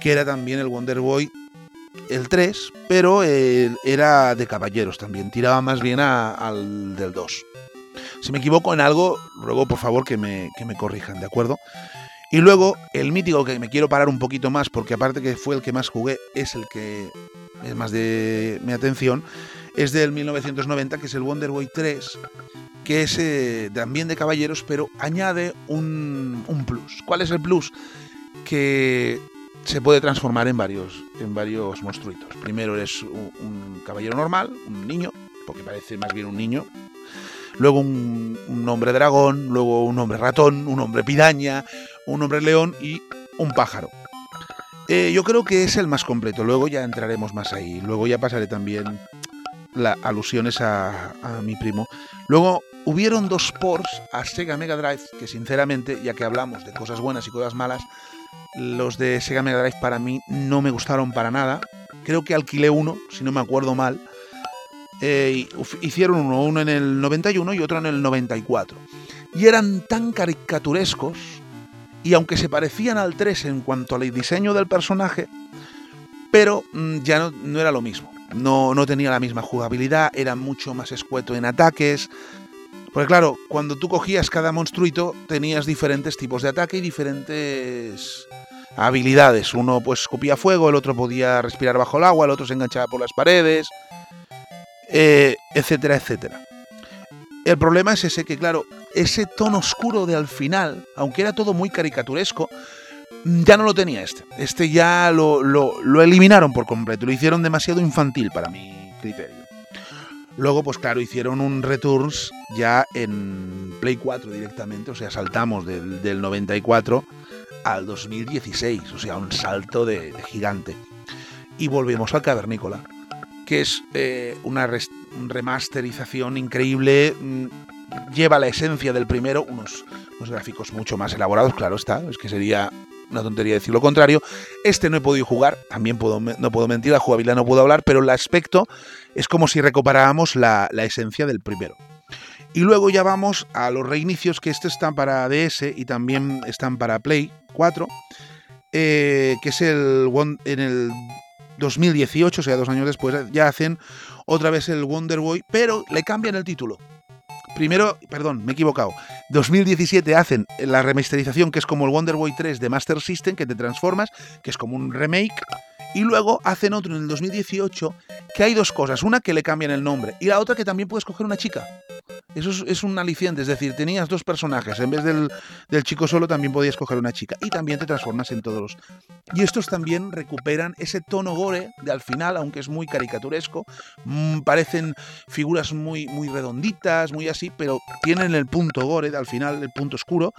que era también el Wonder Boy el 3, pero era de caballeros también, tiraba más bien a, al del 2. Si me equivoco en algo, luego por favor que me, que me corrijan, ¿de acuerdo? Y luego el mítico que me quiero parar un poquito más, porque aparte que fue el que más jugué, es el que es más de mi atención, es del 1990, que es el Wonder Boy 3, que es eh, también de caballeros, pero añade un, un, plus. ¿Cuál es el plus? Que se puede transformar en varios, en varios monstruitos. Primero eres un, un, caballero normal, un niño, porque parece más bien un niño. Luego un, un hombre dragón, luego un hombre ratón, un hombre piraña, un hombre león y un pájaro. Eh, yo creo que es el más completo. Luego ya entraremos más ahí. Luego ya pasaré también las alusiones a, a mi primo. Luego hubieron dos ports a Sega Mega Drive que sinceramente, ya que hablamos de cosas buenas y cosas malas, los de Sega Mega Drive para mí no me gustaron para nada. Creo que alquilé uno, si no me acuerdo mal. Eh, hicieron uno, uno en el 91 y otro en el 94. Y eran tan caricaturescos, y aunque se parecían al 3 en cuanto al diseño del personaje, pero mmm, ya no, no, era lo mismo. No, no tenía la misma jugabilidad, era mucho más escueto en ataques, porque claro, cuando tú cogías cada monstruito tenías diferentes tipos de ataque y diferentes habilidades. Uno pues escupía fuego, el otro podía respirar bajo el agua, el otro se enganchaba por las paredes, eh, etcétera, etcétera. El problema es ese que, claro, ese tono oscuro de al final, aunque era todo muy caricaturesco, ya no lo tenía este. Este ya lo, lo, eliminaron por completo, lo hicieron demasiado infantil para mi criterio. Luego, pues claro, hicieron un Returns ya en Play 4 directamente, o sea, saltamos del, del 94 al 2016, o sea, un salto de, de gigante. Y volvemos al Cavernícola, que es eh, una remasterización increíble, mm, lleva la esencia del primero, unos, unos gráficos mucho más elaborados, claro está, es que sería una tontería decir lo contrario. Este no he podido jugar, también no puedo mentir, la jugabilidad no puedo hablar, pero el aspecto es como si recuperáramos la, la esencia del primero. Y luego ya vamos a los reinicios, que estos están para DS y también están para Play 4, eh, que es el en el 2018, o sea, dos años después, ya hacen otra vez el Wonder Boy, pero le cambian el título. Primero, perdón, me he equivocado. 2017 hacen la remasterización que es como el Wonder Boy 3 de Master System, que te transformas, que es como un remake. Y luego hacen otro en el 2018 que hay dos cosas. Una que le cambian el nombre y la otra que también puedes coger una chica. Eso es, un aliciente, es decir, tenías dos personajes, en vez del, chico solo también podías coger una chica y también te transformas en todos los... Y estos también recuperan ese tono gore de al final, aunque es muy caricaturesco, mm, parecen figuras muy, muy redonditas, muy así, pero tienen el punto gore de al final, el punto oscuro.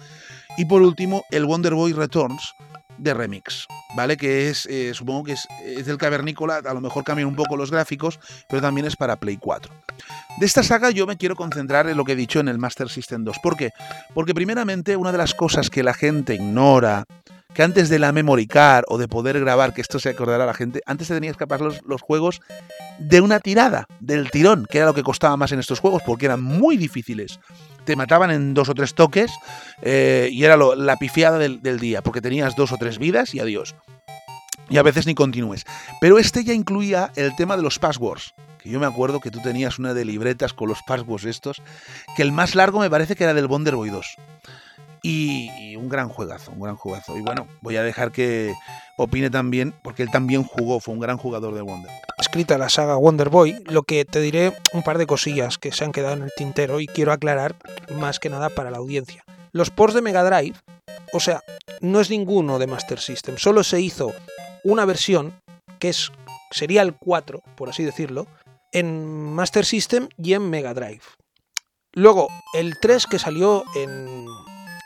Y por último, el Wonder Boy Returns, de remix, ¿vale? Que es, eh, supongo que es, es, del cavernícola, a lo mejor cambian un poco los gráficos, pero también es para Play 4. De esta saga yo me quiero concentrar en lo que he dicho en el Master System 2. ¿Por qué? Porque primeramente una de las cosas que la gente ignora, que antes de la memory card o de poder grabar, que esto se acordará a la gente, antes te tenías que pasar los, los, juegos de una tirada, del tirón, que era lo que costaba más en estos juegos, porque eran muy difíciles te mataban en dos o tres toques eh, y era la pifiada del, día, porque tenías dos o tres vidas y adiós. Y a veces ni continúes. Pero este ya incluía el tema de los passwords. Que yo me acuerdo que tú tenías una de libretas con los passwords estos, que el más largo me parece que era del Wonder Boy 2. Y, un gran juegazo, un gran juegazo. Y bueno, voy a dejar que opine también, porque él también jugó, fue un gran jugador de Wonder. Escrita la saga Wonder Boy, lo que te diré un par de cosillas que se han quedado en el tintero y quiero aclarar más que nada para la audiencia. Los ports de Mega Drive, o sea, no es ninguno de Master System, solo se hizo una versión que es sería el 4, por así decirlo, en Master System y en Mega Drive. Luego, el 3 que salió en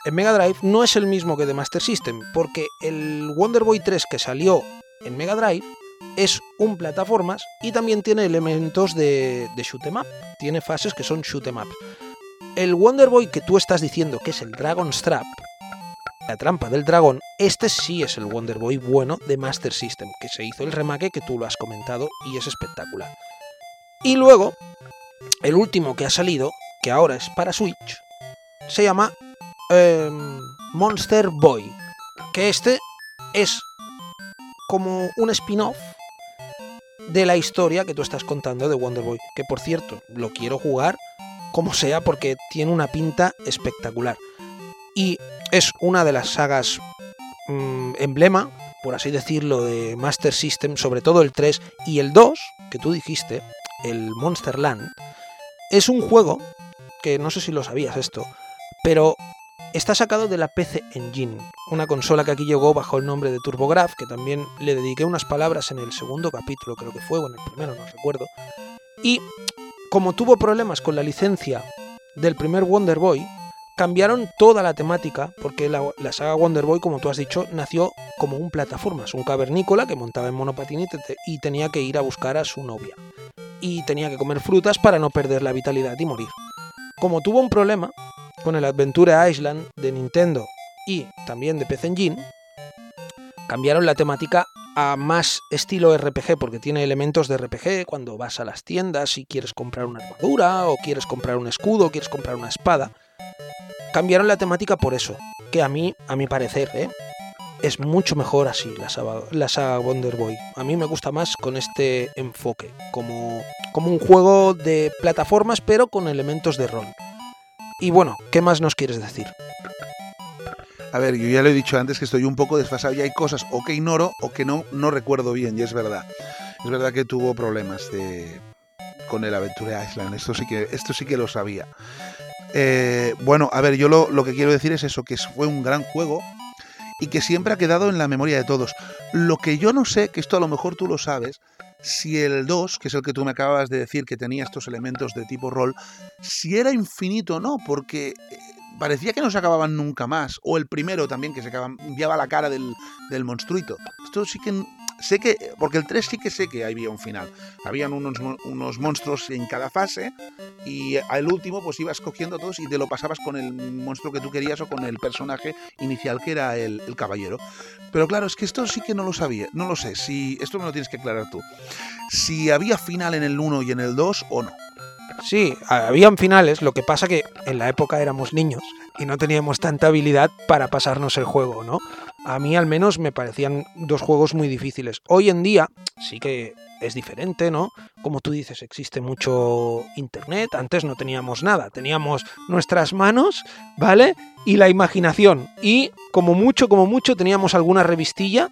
en Mega Drive no es el mismo que de Master System, porque el Wonder Boy 3 que salió en Mega Drive es un plataformas y también tiene elementos de, shoot em up. Tiene fases que son shoot em up. El Wonder Boy que tú estás diciendo que es el Dragon Strap, la trampa del dragón, este sí es el Wonder Boy bueno de Master System, que se hizo el remake que tú lo has comentado y es espectacular. Y luego, el último que ha salido, que ahora es para Switch, se llama Em, Monster Boy. Que este es como un spin-off de la historia que tú estás contando de Wonder Boy. Que por cierto, lo quiero jugar como sea porque tiene una pinta espectacular. Y es una de las sagas mm, emblema, por así decirlo, de Master System, sobre todo el 3 y el 2, que tú dijiste, el Monster Land, es un juego que no sé si lo sabías esto, pero Está sacado de la PC Engine, una consola que aquí llegó bajo el nombre de TurboGrafx, que también le dediqué unas palabras en el segundo capítulo, creo que fue, o en el primero, no recuerdo. Y como tuvo problemas con la licencia del primer Wonder Boy, cambiaron toda la temática, porque la, saga Wonder Boy, como tú has dicho, nació como un plataformas, un cavernícola que montaba en monopatín y tenía que ir a buscar a su novia. Y tenía que comer frutas para no perder la vitalidad y morir. Como tuvo un problema, con el Adventure Island de Nintendo y también de PC Engine, cambiaron la temática a más estilo RPG, porque tiene elementos de RPG cuando vas a las tiendas y quieres comprar una armadura, o quieres comprar un escudo, o quieres comprar una espada. Cambiaron la temática por eso, que a mí, a mi parecer, ¿eh? es mucho mejor así la saga, la Wonder Boy. A mí me gusta más con este enfoque, como, como un juego de plataformas, pero con elementos de rol. Y bueno, ¿qué más nos quieres decir? A ver, yo ya lo he dicho antes que estoy un poco desfasado y hay cosas o que ignoro o que no, no recuerdo bien, y es verdad. Es verdad que tuvo problemas de, con el Aventure Island, esto sí que, esto sí que lo sabía. Eh, bueno, a ver, yo lo, lo, que quiero decir es eso, que fue un gran juego y que siempre ha quedado en la memoria de todos. Lo que yo no sé, que esto a lo mejor tú lo sabes, si el 2, que es el que tú me acabas de decir que tenía estos elementos de tipo rol, si era infinito o no, porque eh, parecía que no se acababan nunca más. O el primero también, que se cambiaba la cara del, del monstruito. Esto sí que sé que, porque el 3 sí que sé que había un final. Habían unos, unos monstruos en cada fase y al último pues ibas cogiendo todos y te lo pasabas con el monstruo que tú querías o con el personaje inicial que era el, el caballero. Pero claro, es que esto sí que no lo sabía, no lo sé, si esto me lo tienes que aclarar tú. Si había final en el 1 y en el 2 o no. Sí, habían finales, lo que pasa que en la época éramos niños y no teníamos tanta habilidad para pasarnos el juego, ¿no? A mí al menos me parecían dos juegos muy difíciles. Hoy en día sí que es diferente, ¿no? Como tú dices, existe mucho internet, antes no teníamos nada, teníamos nuestras manos, ¿vale? Y la imaginación. Y como mucho, como mucho, teníamos alguna revistilla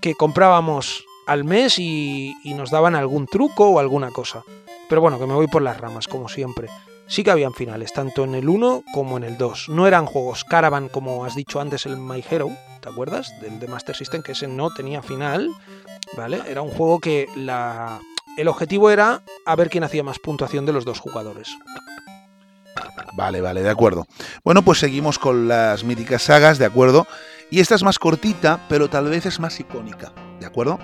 que comprábamos al mes y, nos daban algún truco o alguna cosa. Pero bueno, que me voy por las ramas, como siempre. sí que habían finales, tanto en el 1 como en el 2. No eran juegos Caravan, como has dicho antes, el My Hero, ¿te acuerdas? Del de Master System, que ese no tenía final, ¿vale? Era un juego que la... el objetivo era a ver quién hacía más puntuación de los dos jugadores. Vale, vale, de acuerdo. Bueno, pues seguimos con las míticas sagas, ¿de acuerdo? Y esta es más cortita, pero tal vez es más icónica, ¿de acuerdo?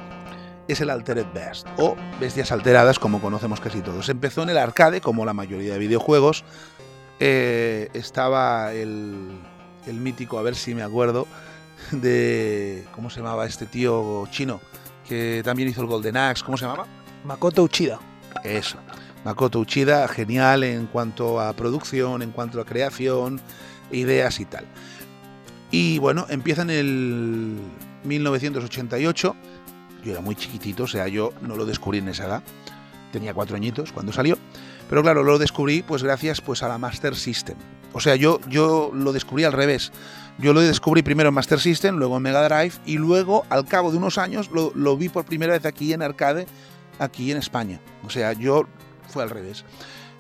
Es el Altered Beast, o Bestias Alteradas, como conocemos casi todos. Empezó en el arcade, como la mayoría de videojuegos. Eh, estaba el, el mítico, a ver si me acuerdo, de... ¿Cómo se llamaba este tío chino? Que también hizo el Golden Axe, ¿cómo se llamaba? Makoto Uchida. Eso. Makoto Uchida, genial en cuanto a producción, en cuanto a creación, ideas y tal. Y bueno, empieza en el 1988. Yo era muy chiquitito, o sea, yo no lo descubrí en esa edad. Tenía cuatro añitos cuando salió. Pero claro, lo descubrí pues gracias pues a la Master System. O sea, yo, yo lo descubrí al revés. Yo lo descubrí primero en Master System, luego en Mega Drive y luego, al cabo de unos años, lo, vi por primera vez aquí en arcade, aquí en España. O sea, yo fue al revés.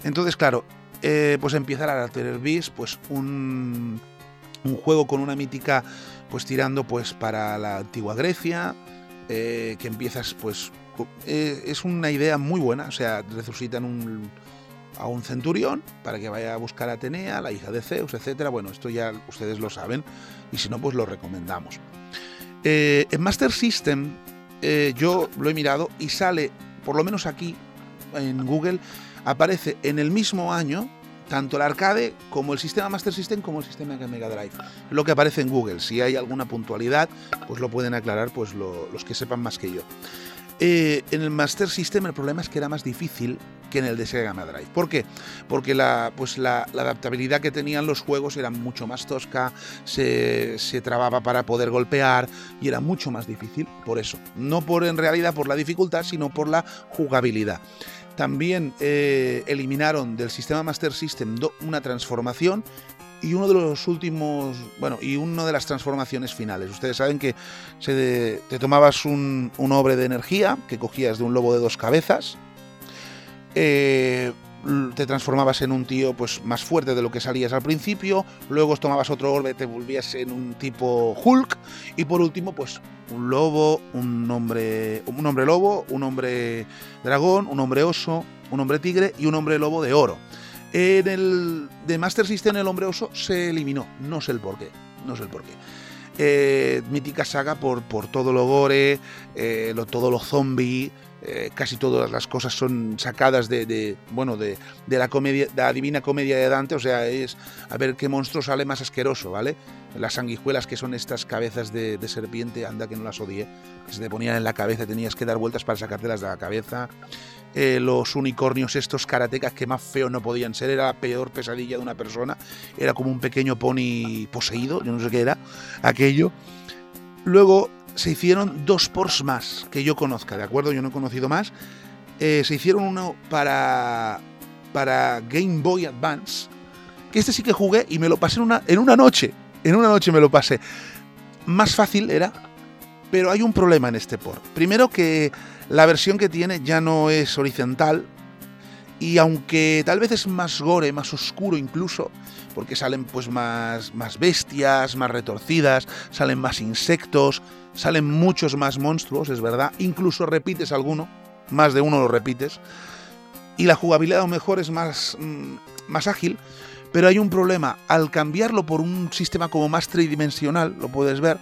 Entonces, claro, eh, pues empieza la Altered Beast, pues un, un, juego con una mítica, pues tirando pues para la antigua Grecia, eh, que empiezas pues... Eh, es una idea muy buena, o sea, resucitan un, a un centurión para que vaya a buscar a Atenea, la hija de Zeus, etcétera. Bueno, esto ya ustedes lo saben y si no, pues lo recomendamos. Eh, en Master System eh, yo lo he mirado y sale, por lo menos aquí en Google, aparece en el mismo año tanto el arcade como el sistema Master System como el sistema Mega Drive. Lo que aparece en Google. Si hay alguna puntualidad, pues lo pueden aclarar pues lo, los que sepan más que yo. Eh, en el Master System el problema es que era más difícil que en el de Sega Mega Drive. ¿Por qué? Porque la, pues la, adaptabilidad que tenían los juegos era mucho más tosca, se, se, trababa para poder golpear y era mucho más difícil por eso. No por en realidad por la dificultad, sino por la jugabilidad. También eh, eliminaron del sistema Master System una transformación y uno de los últimos, bueno, y una de las transformaciones finales. Ustedes saben que se de, te tomabas un, un, obre de energía que cogías de un lobo de dos cabezas, eh, te transformabas en un tío pues más fuerte de lo que salías al principio, luego tomabas otro orbe, te volvías en un tipo Hulk y por último pues un lobo, un hombre, un hombre lobo, un hombre dragón, un hombre oso, un hombre tigre y un hombre lobo de oro. En el de Master System el hombre oso se eliminó, no sé el por qué, no sé el por qué. Eh, mítica saga por, por todo lo gore, eh, lo, todo lo zombie, eh, casi todas las cosas son sacadas de, bueno de, de, la comedia de la divina comedia de Dante o sea es a ver qué monstruo sale más asqueroso vale las sanguijuelas que son estas cabezas de, de serpiente anda que no las odié que se te ponían en la cabeza tenías que dar vueltas para sacártelas de la cabeza eh, los unicornios estos karatecas que más feos no podían ser era la peor pesadilla de una persona era como un pequeño pony poseído yo no sé qué era aquello luego se hicieron dos ports más que yo conozca, ¿de acuerdo? Yo no he conocido más. Eh, se hicieron uno para, para Game Boy Advance, que este sí que jugué y me lo pasé en una, en una noche. En una noche me lo pasé. Más fácil era, pero hay un problema en este port. Primero que la versión que tiene ya no es horizontal, y aunque tal vez es más gore, más oscuro incluso, porque salen pues más, más bestias, más retorcidas, salen más insectos, salen muchos más monstruos, es verdad, incluso repites alguno, más de uno lo repites, y la jugabilidad a lo mejor es más, mmm, más ágil, pero hay un problema, al cambiarlo por un sistema como más tridimensional, lo puedes ver,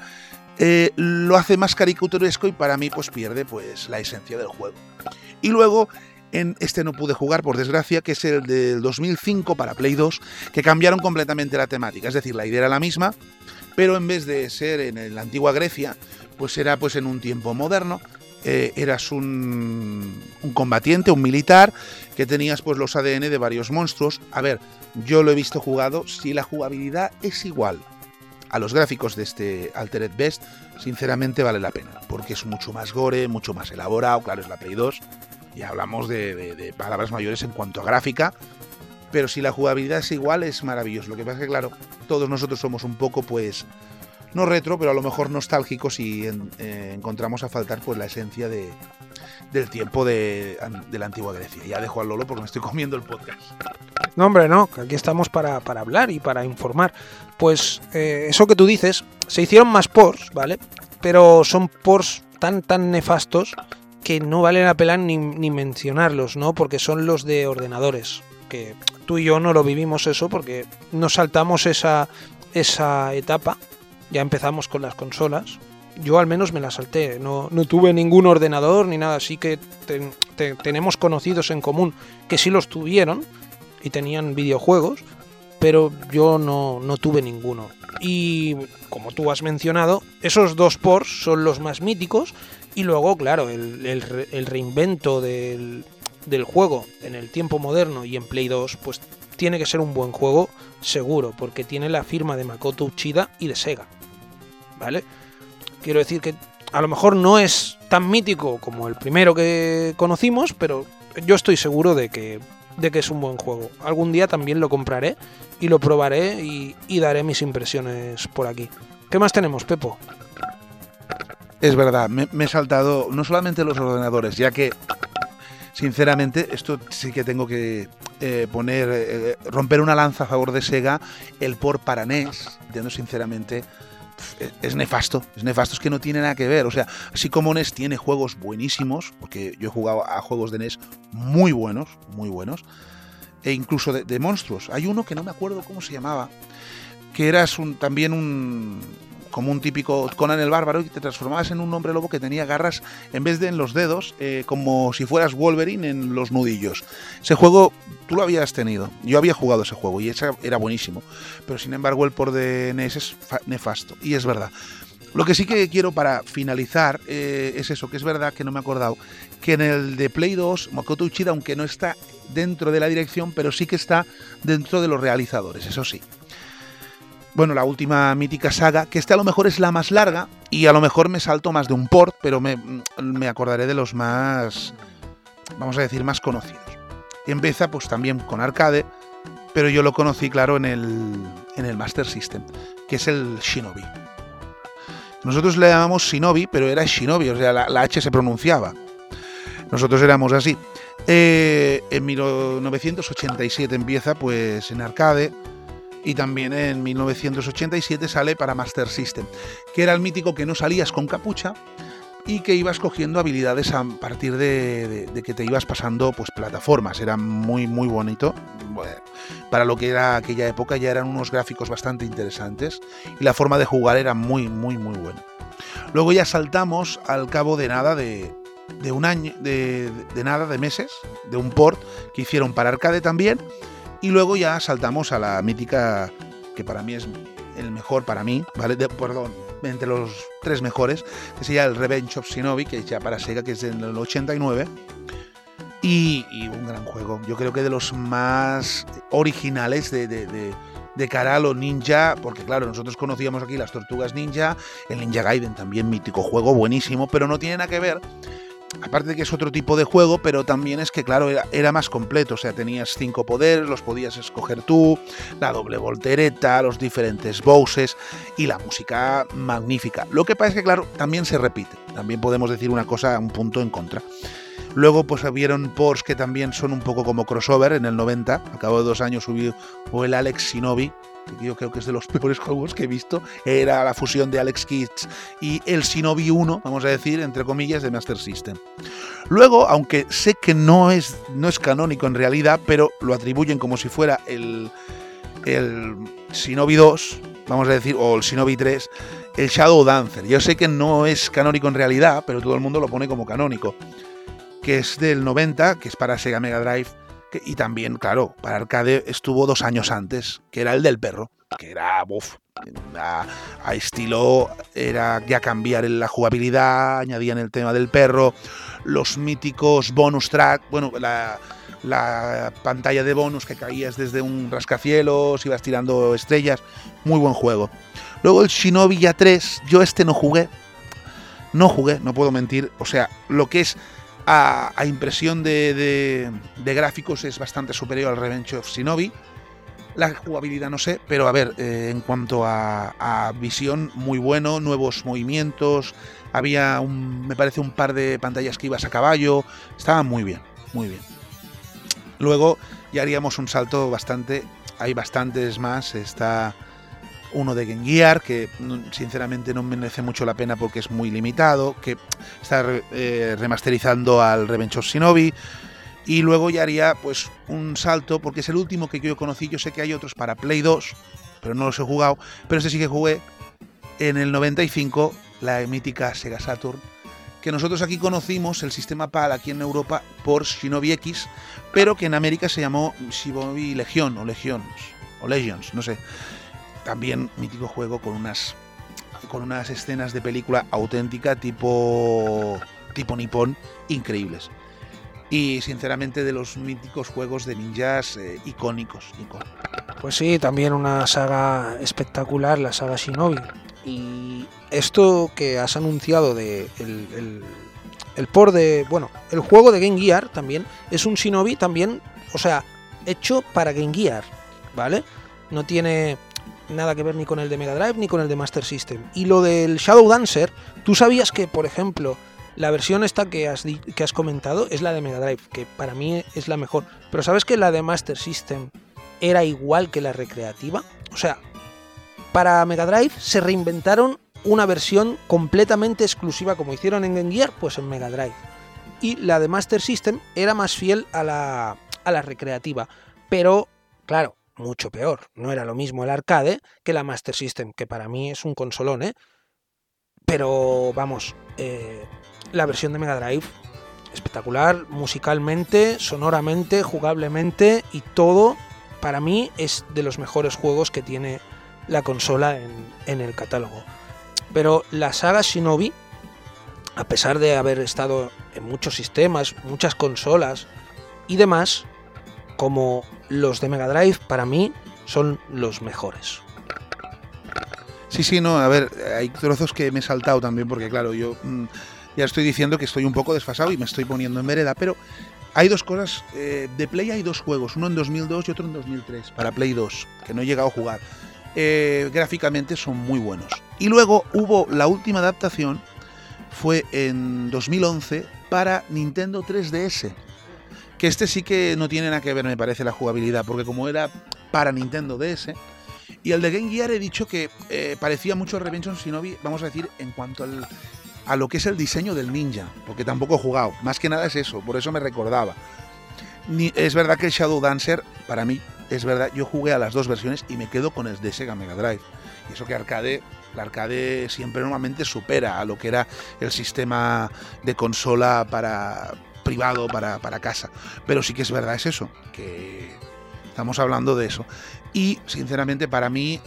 eh, lo hace más caricaturesco y para mí pues pierde pues la esencia del juego. Y luego en este no pude jugar, por desgracia, que es el del 2005 para Play 2, que cambiaron completamente la temática. Es decir, la idea era la misma, pero en vez de ser en la antigua Grecia, pues era pues en un tiempo moderno. Eh, eras un, un, combatiente, un militar, que tenías pues los ADN de varios monstruos. A ver, yo lo he visto jugado, si la jugabilidad es igual a los gráficos de este Altered Best, sinceramente vale la pena, porque es mucho más gore, mucho más elaborado, claro, es la Play 2, y hablamos de, palabras mayores en cuanto a gráfica, pero si la jugabilidad es igual es maravilloso. Lo que pasa es que, claro, todos nosotros somos un poco, pues, no retro, pero a lo mejor nostálgicos y en, eh, encontramos a faltar pues la esencia de, del tiempo de, la antigua Grecia. Ya dejo al Lolo porque me estoy comiendo el podcast. No, hombre, no, aquí estamos para, para hablar y para informar. Pues eh, eso que tú dices, se hicieron más ports, ¿vale? Pero son ports tan, tan nefastos que no vale la pena ni, ni mencionarlos, ¿no? Porque son los de ordenadores. Que tú y yo no lo vivimos eso porque nos saltamos esa, esa etapa. Ya empezamos con las consolas. Yo al menos me la salté. No, no tuve ningún ordenador ni nada. Así que ten- te- tenemos conocidos en común que sí los tuvieron y tenían videojuegos. Pero yo no, no tuve ninguno. Y como tú has mencionado, esos dos ports son los más míticos. Y luego, claro, el, el re- el reinvento del juego en el tiempo moderno y en Play 2, pues tiene que ser un buen juego, seguro, porque tiene la firma de Makoto Uchida y de Sega. ¿Vale? Quiero decir que a lo mejor no es tan mítico como el primero que conocimos, pero yo estoy seguro de que, de que es un buen juego. Algún día también lo compraré y lo probaré y, daré mis impresiones por aquí. ¿Qué más tenemos, Pepo? Es verdad, me, he saltado no solamente los ordenadores, ya que, sinceramente, esto sí que tengo que eh, poner, eh, romper una lanza a favor de Sega, el por para NES, entiendo sinceramente, es- nefasto, es nefasto, es que no tiene nada que ver, o sea, así como NES tiene juegos buenísimos, porque yo he jugado a juegos de NES muy buenos, muy buenos, e incluso de, de monstruos, hay uno que no me acuerdo cómo se llamaba, que eras un, también un, como un típico Conan el Bárbaro y te transformabas en un hombre lobo que tenía garras en vez de en los dedos, eh, como si fueras Wolverine en los nudillos. Ese juego tú lo habías tenido, yo había jugado ese juego y ese era buenísimo, pero sin embargo el por de NES es fa- nefasto y es verdad. Lo que sí que quiero para finalizar eh, es eso, que es verdad que no me he acordado, que en el de Play 2, Makoto Uchida, aunque no está dentro de la dirección, pero sí que está dentro de los realizadores, eso sí bueno, la última mítica saga, que esta a lo mejor es la más larga y a lo mejor me salto más de un port, pero me acordaré de los más, vamos a decir, más conocidos. Empieza pues también con arcade, pero yo lo conocí, claro, en el, en el Master System, que es el Shinobi. Nosotros le llamamos Shinobi, pero era Shinobi, o sea, la, la H se pronunciaba. Nosotros éramos así. Eh, en 1987 empieza pues en arcade y también en 1987 sale para Master System, que era el mítico que no salías con capucha y que ibas cogiendo habilidades a partir de, que te ibas pasando pues plataformas. Era muy muy bonito. Para lo que era aquella época ya eran unos gráficos bastante interesantes y la forma de jugar era muy muy muy buena. Luego ya saltamos al cabo de nada de, de un año, de, de nada de meses, de un port que hicieron para arcade también y luego ya saltamos a la mítica, que para mí es el mejor para mí, ¿vale? De- perdón, entre los tres mejores, que sería el Revenge of Shinobi, que es ya para Sega, que es del 89. Y, un gran juego. Yo creo que de los más originales de, de, de, ninja, porque claro, nosotros conocíamos aquí las tortugas ninja, el Ninja Gaiden también mítico juego, buenísimo, pero no tiene nada que ver aparte de que es otro tipo de juego, pero también es que, claro, era, más completo. O sea, tenías cinco poderes, los podías escoger tú, la doble voltereta, los diferentes bosses y la música magnífica. Lo que pasa es que, claro, también se repite. También podemos decir una cosa, un punto en contra. Luego, pues vieron ports que también son un poco como crossover en el 90. Al cabo de dos años subió el Alex Shinobi, yo creo que es de los peores juegos que he visto. Era la fusión de Alex Kids y el Shinobi 1, vamos a decir, entre comillas, de Master System. Luego, aunque sé que no es, no es canónico en realidad, pero lo atribuyen como si fuera el, el Shinobi 2, vamos a decir, o el Shinobi 3, el Shadow Dancer. Yo sé que no es canónico en realidad, pero todo el mundo lo pone como canónico. Que es del 90, que es para Sega Mega Drive. Y también, claro, para arcade estuvo dos años antes, que era el del perro, que era, uff, a, estilo, era ya cambiar la jugabilidad, añadían el tema del perro, los míticos bonus track, bueno, la, la pantalla de bonus que caías desde un rascacielos, ibas tirando estrellas, muy buen juego. Luego el Shinobi ya 3, yo este no jugué, no jugué, no puedo mentir, o sea, lo que es a, impresión de gráficos es bastante superior al Revenge of Shinobi. La jugabilidad no sé, pero a ver, eh, en cuanto a, a visión, muy bueno, nuevos movimientos, había un, me parece un par de pantallas que ibas a caballo, estaba muy bien, muy bien. Luego ya haríamos un salto bastante. Hay bastantes más. Está uno de Game que sinceramente no merece mucho la pena porque es muy limitado, que está eh, remasterizando al Revenge of Shinobi. Y luego ya haría pues un salto, porque es el último que yo conocí. Yo sé que hay otros para Play 2, pero no los he jugado. Pero ese sí que jugué en el 95, la mítica Sega Saturn. Que nosotros aquí conocimos el sistema PAL aquí en Europa por Shinobi X, pero que en América se llamó Shinobi Legion o Legions o Legions, no sé también mítico juego con unas con unas escenas de película auténtica tipo tipo nipón increíbles y sinceramente de los míticos juegos de ninjas eh, icónicos, Pues sí, también una saga espectacular, la saga Shinobi. Y esto que has anunciado de el, el, el por de, bueno, el juego de Game Gear también es un Shinobi también, o sea, hecho para Game Gear, ¿vale? No tiene nada que ver ni con el de Mega Drive ni con el de Master System. Y lo del Shadow Dancer, tú sabías que, por ejemplo, la versión esta que has, que has comentado es la de Mega Drive, que para mí es la mejor. Pero ¿sabes que la de Master System era igual que la recreativa? O sea, para Mega Drive se reinventaron una versión completamente exclusiva como hicieron en Game Gear, pues en Mega Drive. Y la de Master System era más fiel a la, a la recreativa. Pero, claro, mucho peor. No era lo mismo el arcade que la Master System, que para mí es un consolón, ¿eh? Pero vamos, eh, la versión de Mega Drive, espectacular, musicalmente, sonoramente, jugablemente y todo, para mí es de los mejores juegos que tiene la consola en, en el catálogo. Pero la saga Shinobi, a pesar de haber estado en muchos sistemas, muchas consolas y demás, como los de Mega Drive para mí son los mejores. Sí, sí, no, a ver, hay trozos que me he saltado también porque claro, yo mm, ya estoy diciendo que estoy un poco desfasado y me estoy poniendo en vereda, pero hay dos cosas, eh, de Play hay dos juegos, uno en 2002 y otro en 2003, para Play 2, que no he llegado a jugar. Eh, gráficamente son muy buenos. Y luego hubo la última adaptación, fue en 2011 para Nintendo 3DS. Que este sí que no tiene nada que ver, me parece, la jugabilidad, porque como era para Nintendo DS, y el de Game Gear he dicho que eh, parecía mucho Revenge of Shinobi, vamos a decir, en cuanto al, a lo que es el diseño del ninja, porque tampoco he jugado. Más que nada es eso, por eso me recordaba. Ni, es verdad que el Shadow Dancer, para mí, es verdad, yo jugué a las dos versiones y me quedo con el de Sega Mega Drive. Y eso que arcade, la arcade siempre normalmente supera a lo que era el sistema de consola para, privado para, para casa. Pero sí que es verdad, es eso, que estamos hablando de eso. Y sinceramente para mí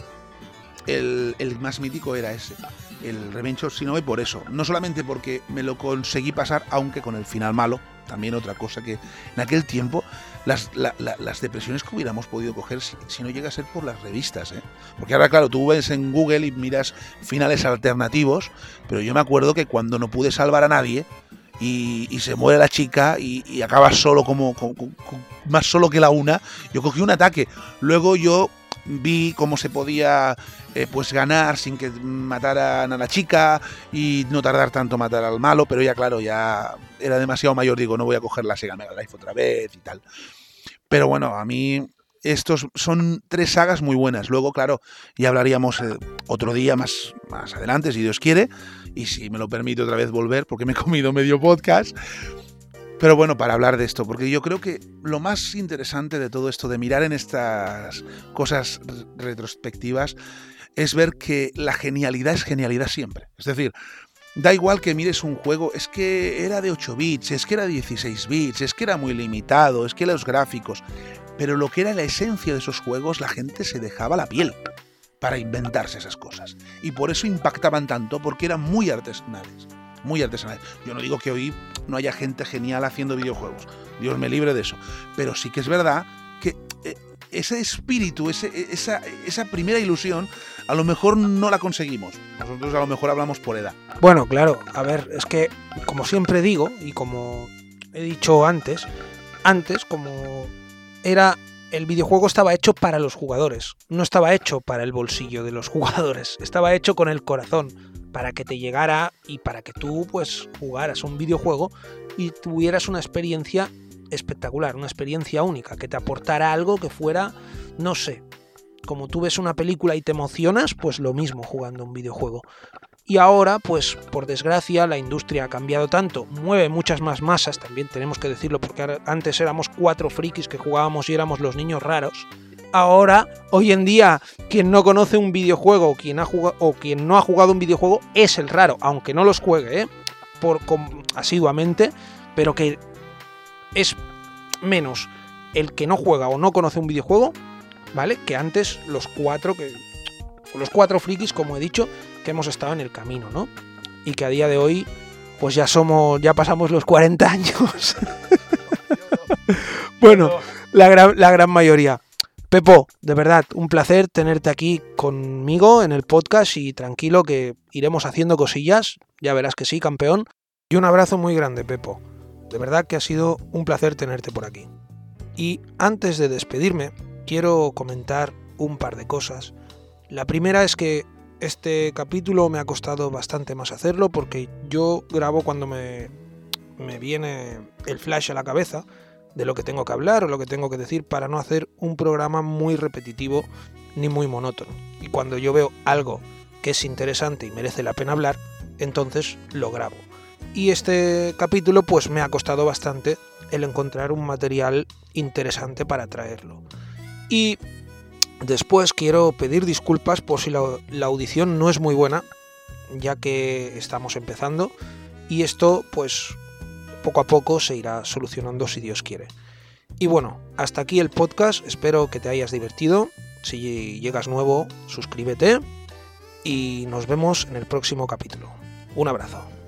el, el más mítico era ese, el Revenge of Shinobi por eso. No solamente porque me lo conseguí pasar, aunque con el final malo, también otra cosa que en aquel tiempo las, la, la, las depresiones que hubiéramos podido coger si, si, no llega a ser por las revistas. ¿eh? Porque ahora, claro, tú ves en Google y miras finales alternativos, pero yo me acuerdo que cuando no pude salvar a nadie, y, y, se muere la chica y, acaba solo como, más solo que la una. Yo cogí un ataque. Luego yo vi cómo se podía eh, pues ganar sin que mataran a la chica y no tardar tanto matar al malo, pero ya claro, ya era demasiado mayor, digo, no voy a coger la Sega Mega Drive otra vez y tal. Pero bueno, a mí estos son tres sagas muy buenas. Luego, claro, ya hablaríamos eh, otro día más, más adelante, si Dios quiere, y si me lo permite otra vez volver, porque me he comido medio podcast. Pero bueno, para hablar de esto, porque yo creo que lo más interesante de todo esto, de mirar en estas cosas retrospectivas, es ver que la genialidad es genialidad siempre. Es decir, da igual que mires un juego, es que era de 8 bits, es que era 16 bits, es que era muy limitado, es que los gráficos, pero lo que era la esencia de esos juegos, la gente se dejaba la piel para inventarse esas cosas. Y por eso impactaban tanto, porque eran muy artesanales. Muy artesanales. Yo no digo que hoy no haya gente genial haciendo videojuegos. Dios me libre de eso. Pero sí que es verdad que eh, ese espíritu, esa, esa primera ilusión, a lo mejor no la conseguimos. Nosotros a lo mejor hablamos por edad. Bueno, claro, a ver, es que como siempre digo, y como he dicho antes, antes como era el videojuego estaba hecho para los jugadores, no estaba hecho para el bolsillo de los jugadores, estaba hecho con el corazón, para que te llegara y para que tú pues jugaras un videojuego y tuvieras una experiencia espectacular, una experiencia única, que te aportara algo que fuera, no sé, como tú ves una película y te emocionas, pues lo mismo jugando un videojuego. Y ahora, pues por desgracia, la industria ha cambiado tanto, mueve muchas más masas, también tenemos que decirlo, porque antes éramos cuatro frikis que jugábamos y éramos los niños raros. Ahora, hoy en día, quien no conoce un videojuego o quien, ha jugado, o quien no ha jugado un videojuego es el raro, aunque no los juegue, ¿eh? Por, asiduamente, pero que es menos el que no juega o no conoce un videojuego, ¿vale? Que antes los cuatro, que los cuatro frikis, como he dicho, que hemos estado en el camino, ¿no? Y que a día de hoy, pues ya somos, ya pasamos los 40 años. bueno, la gran, la gran mayoría. Pepo, de verdad, un placer tenerte aquí conmigo en el podcast y tranquilo que iremos haciendo cosillas, ya verás que sí, campeón. Y un abrazo muy grande, Pepo. De verdad que ha sido un placer tenerte por aquí. Y antes de despedirme, quiero comentar un par de cosas. La primera es que este capítulo me ha costado bastante más hacerlo porque yo grabo cuando me, me viene el flash a la cabeza de lo que tengo que hablar o lo que tengo que decir para no hacer un programa muy repetitivo ni muy monótono. Y cuando yo veo algo que es interesante y merece la pena hablar, entonces lo grabo. Y este capítulo pues me ha costado bastante el encontrar un material interesante para traerlo. Y después quiero pedir disculpas por si la, audición no es muy buena, ya que estamos empezando. Y esto pues poco a poco se irá solucionando si Dios quiere. Y bueno, hasta aquí el podcast, espero que te hayas divertido. Si llegas nuevo, suscríbete y nos vemos en el próximo capítulo. Un abrazo.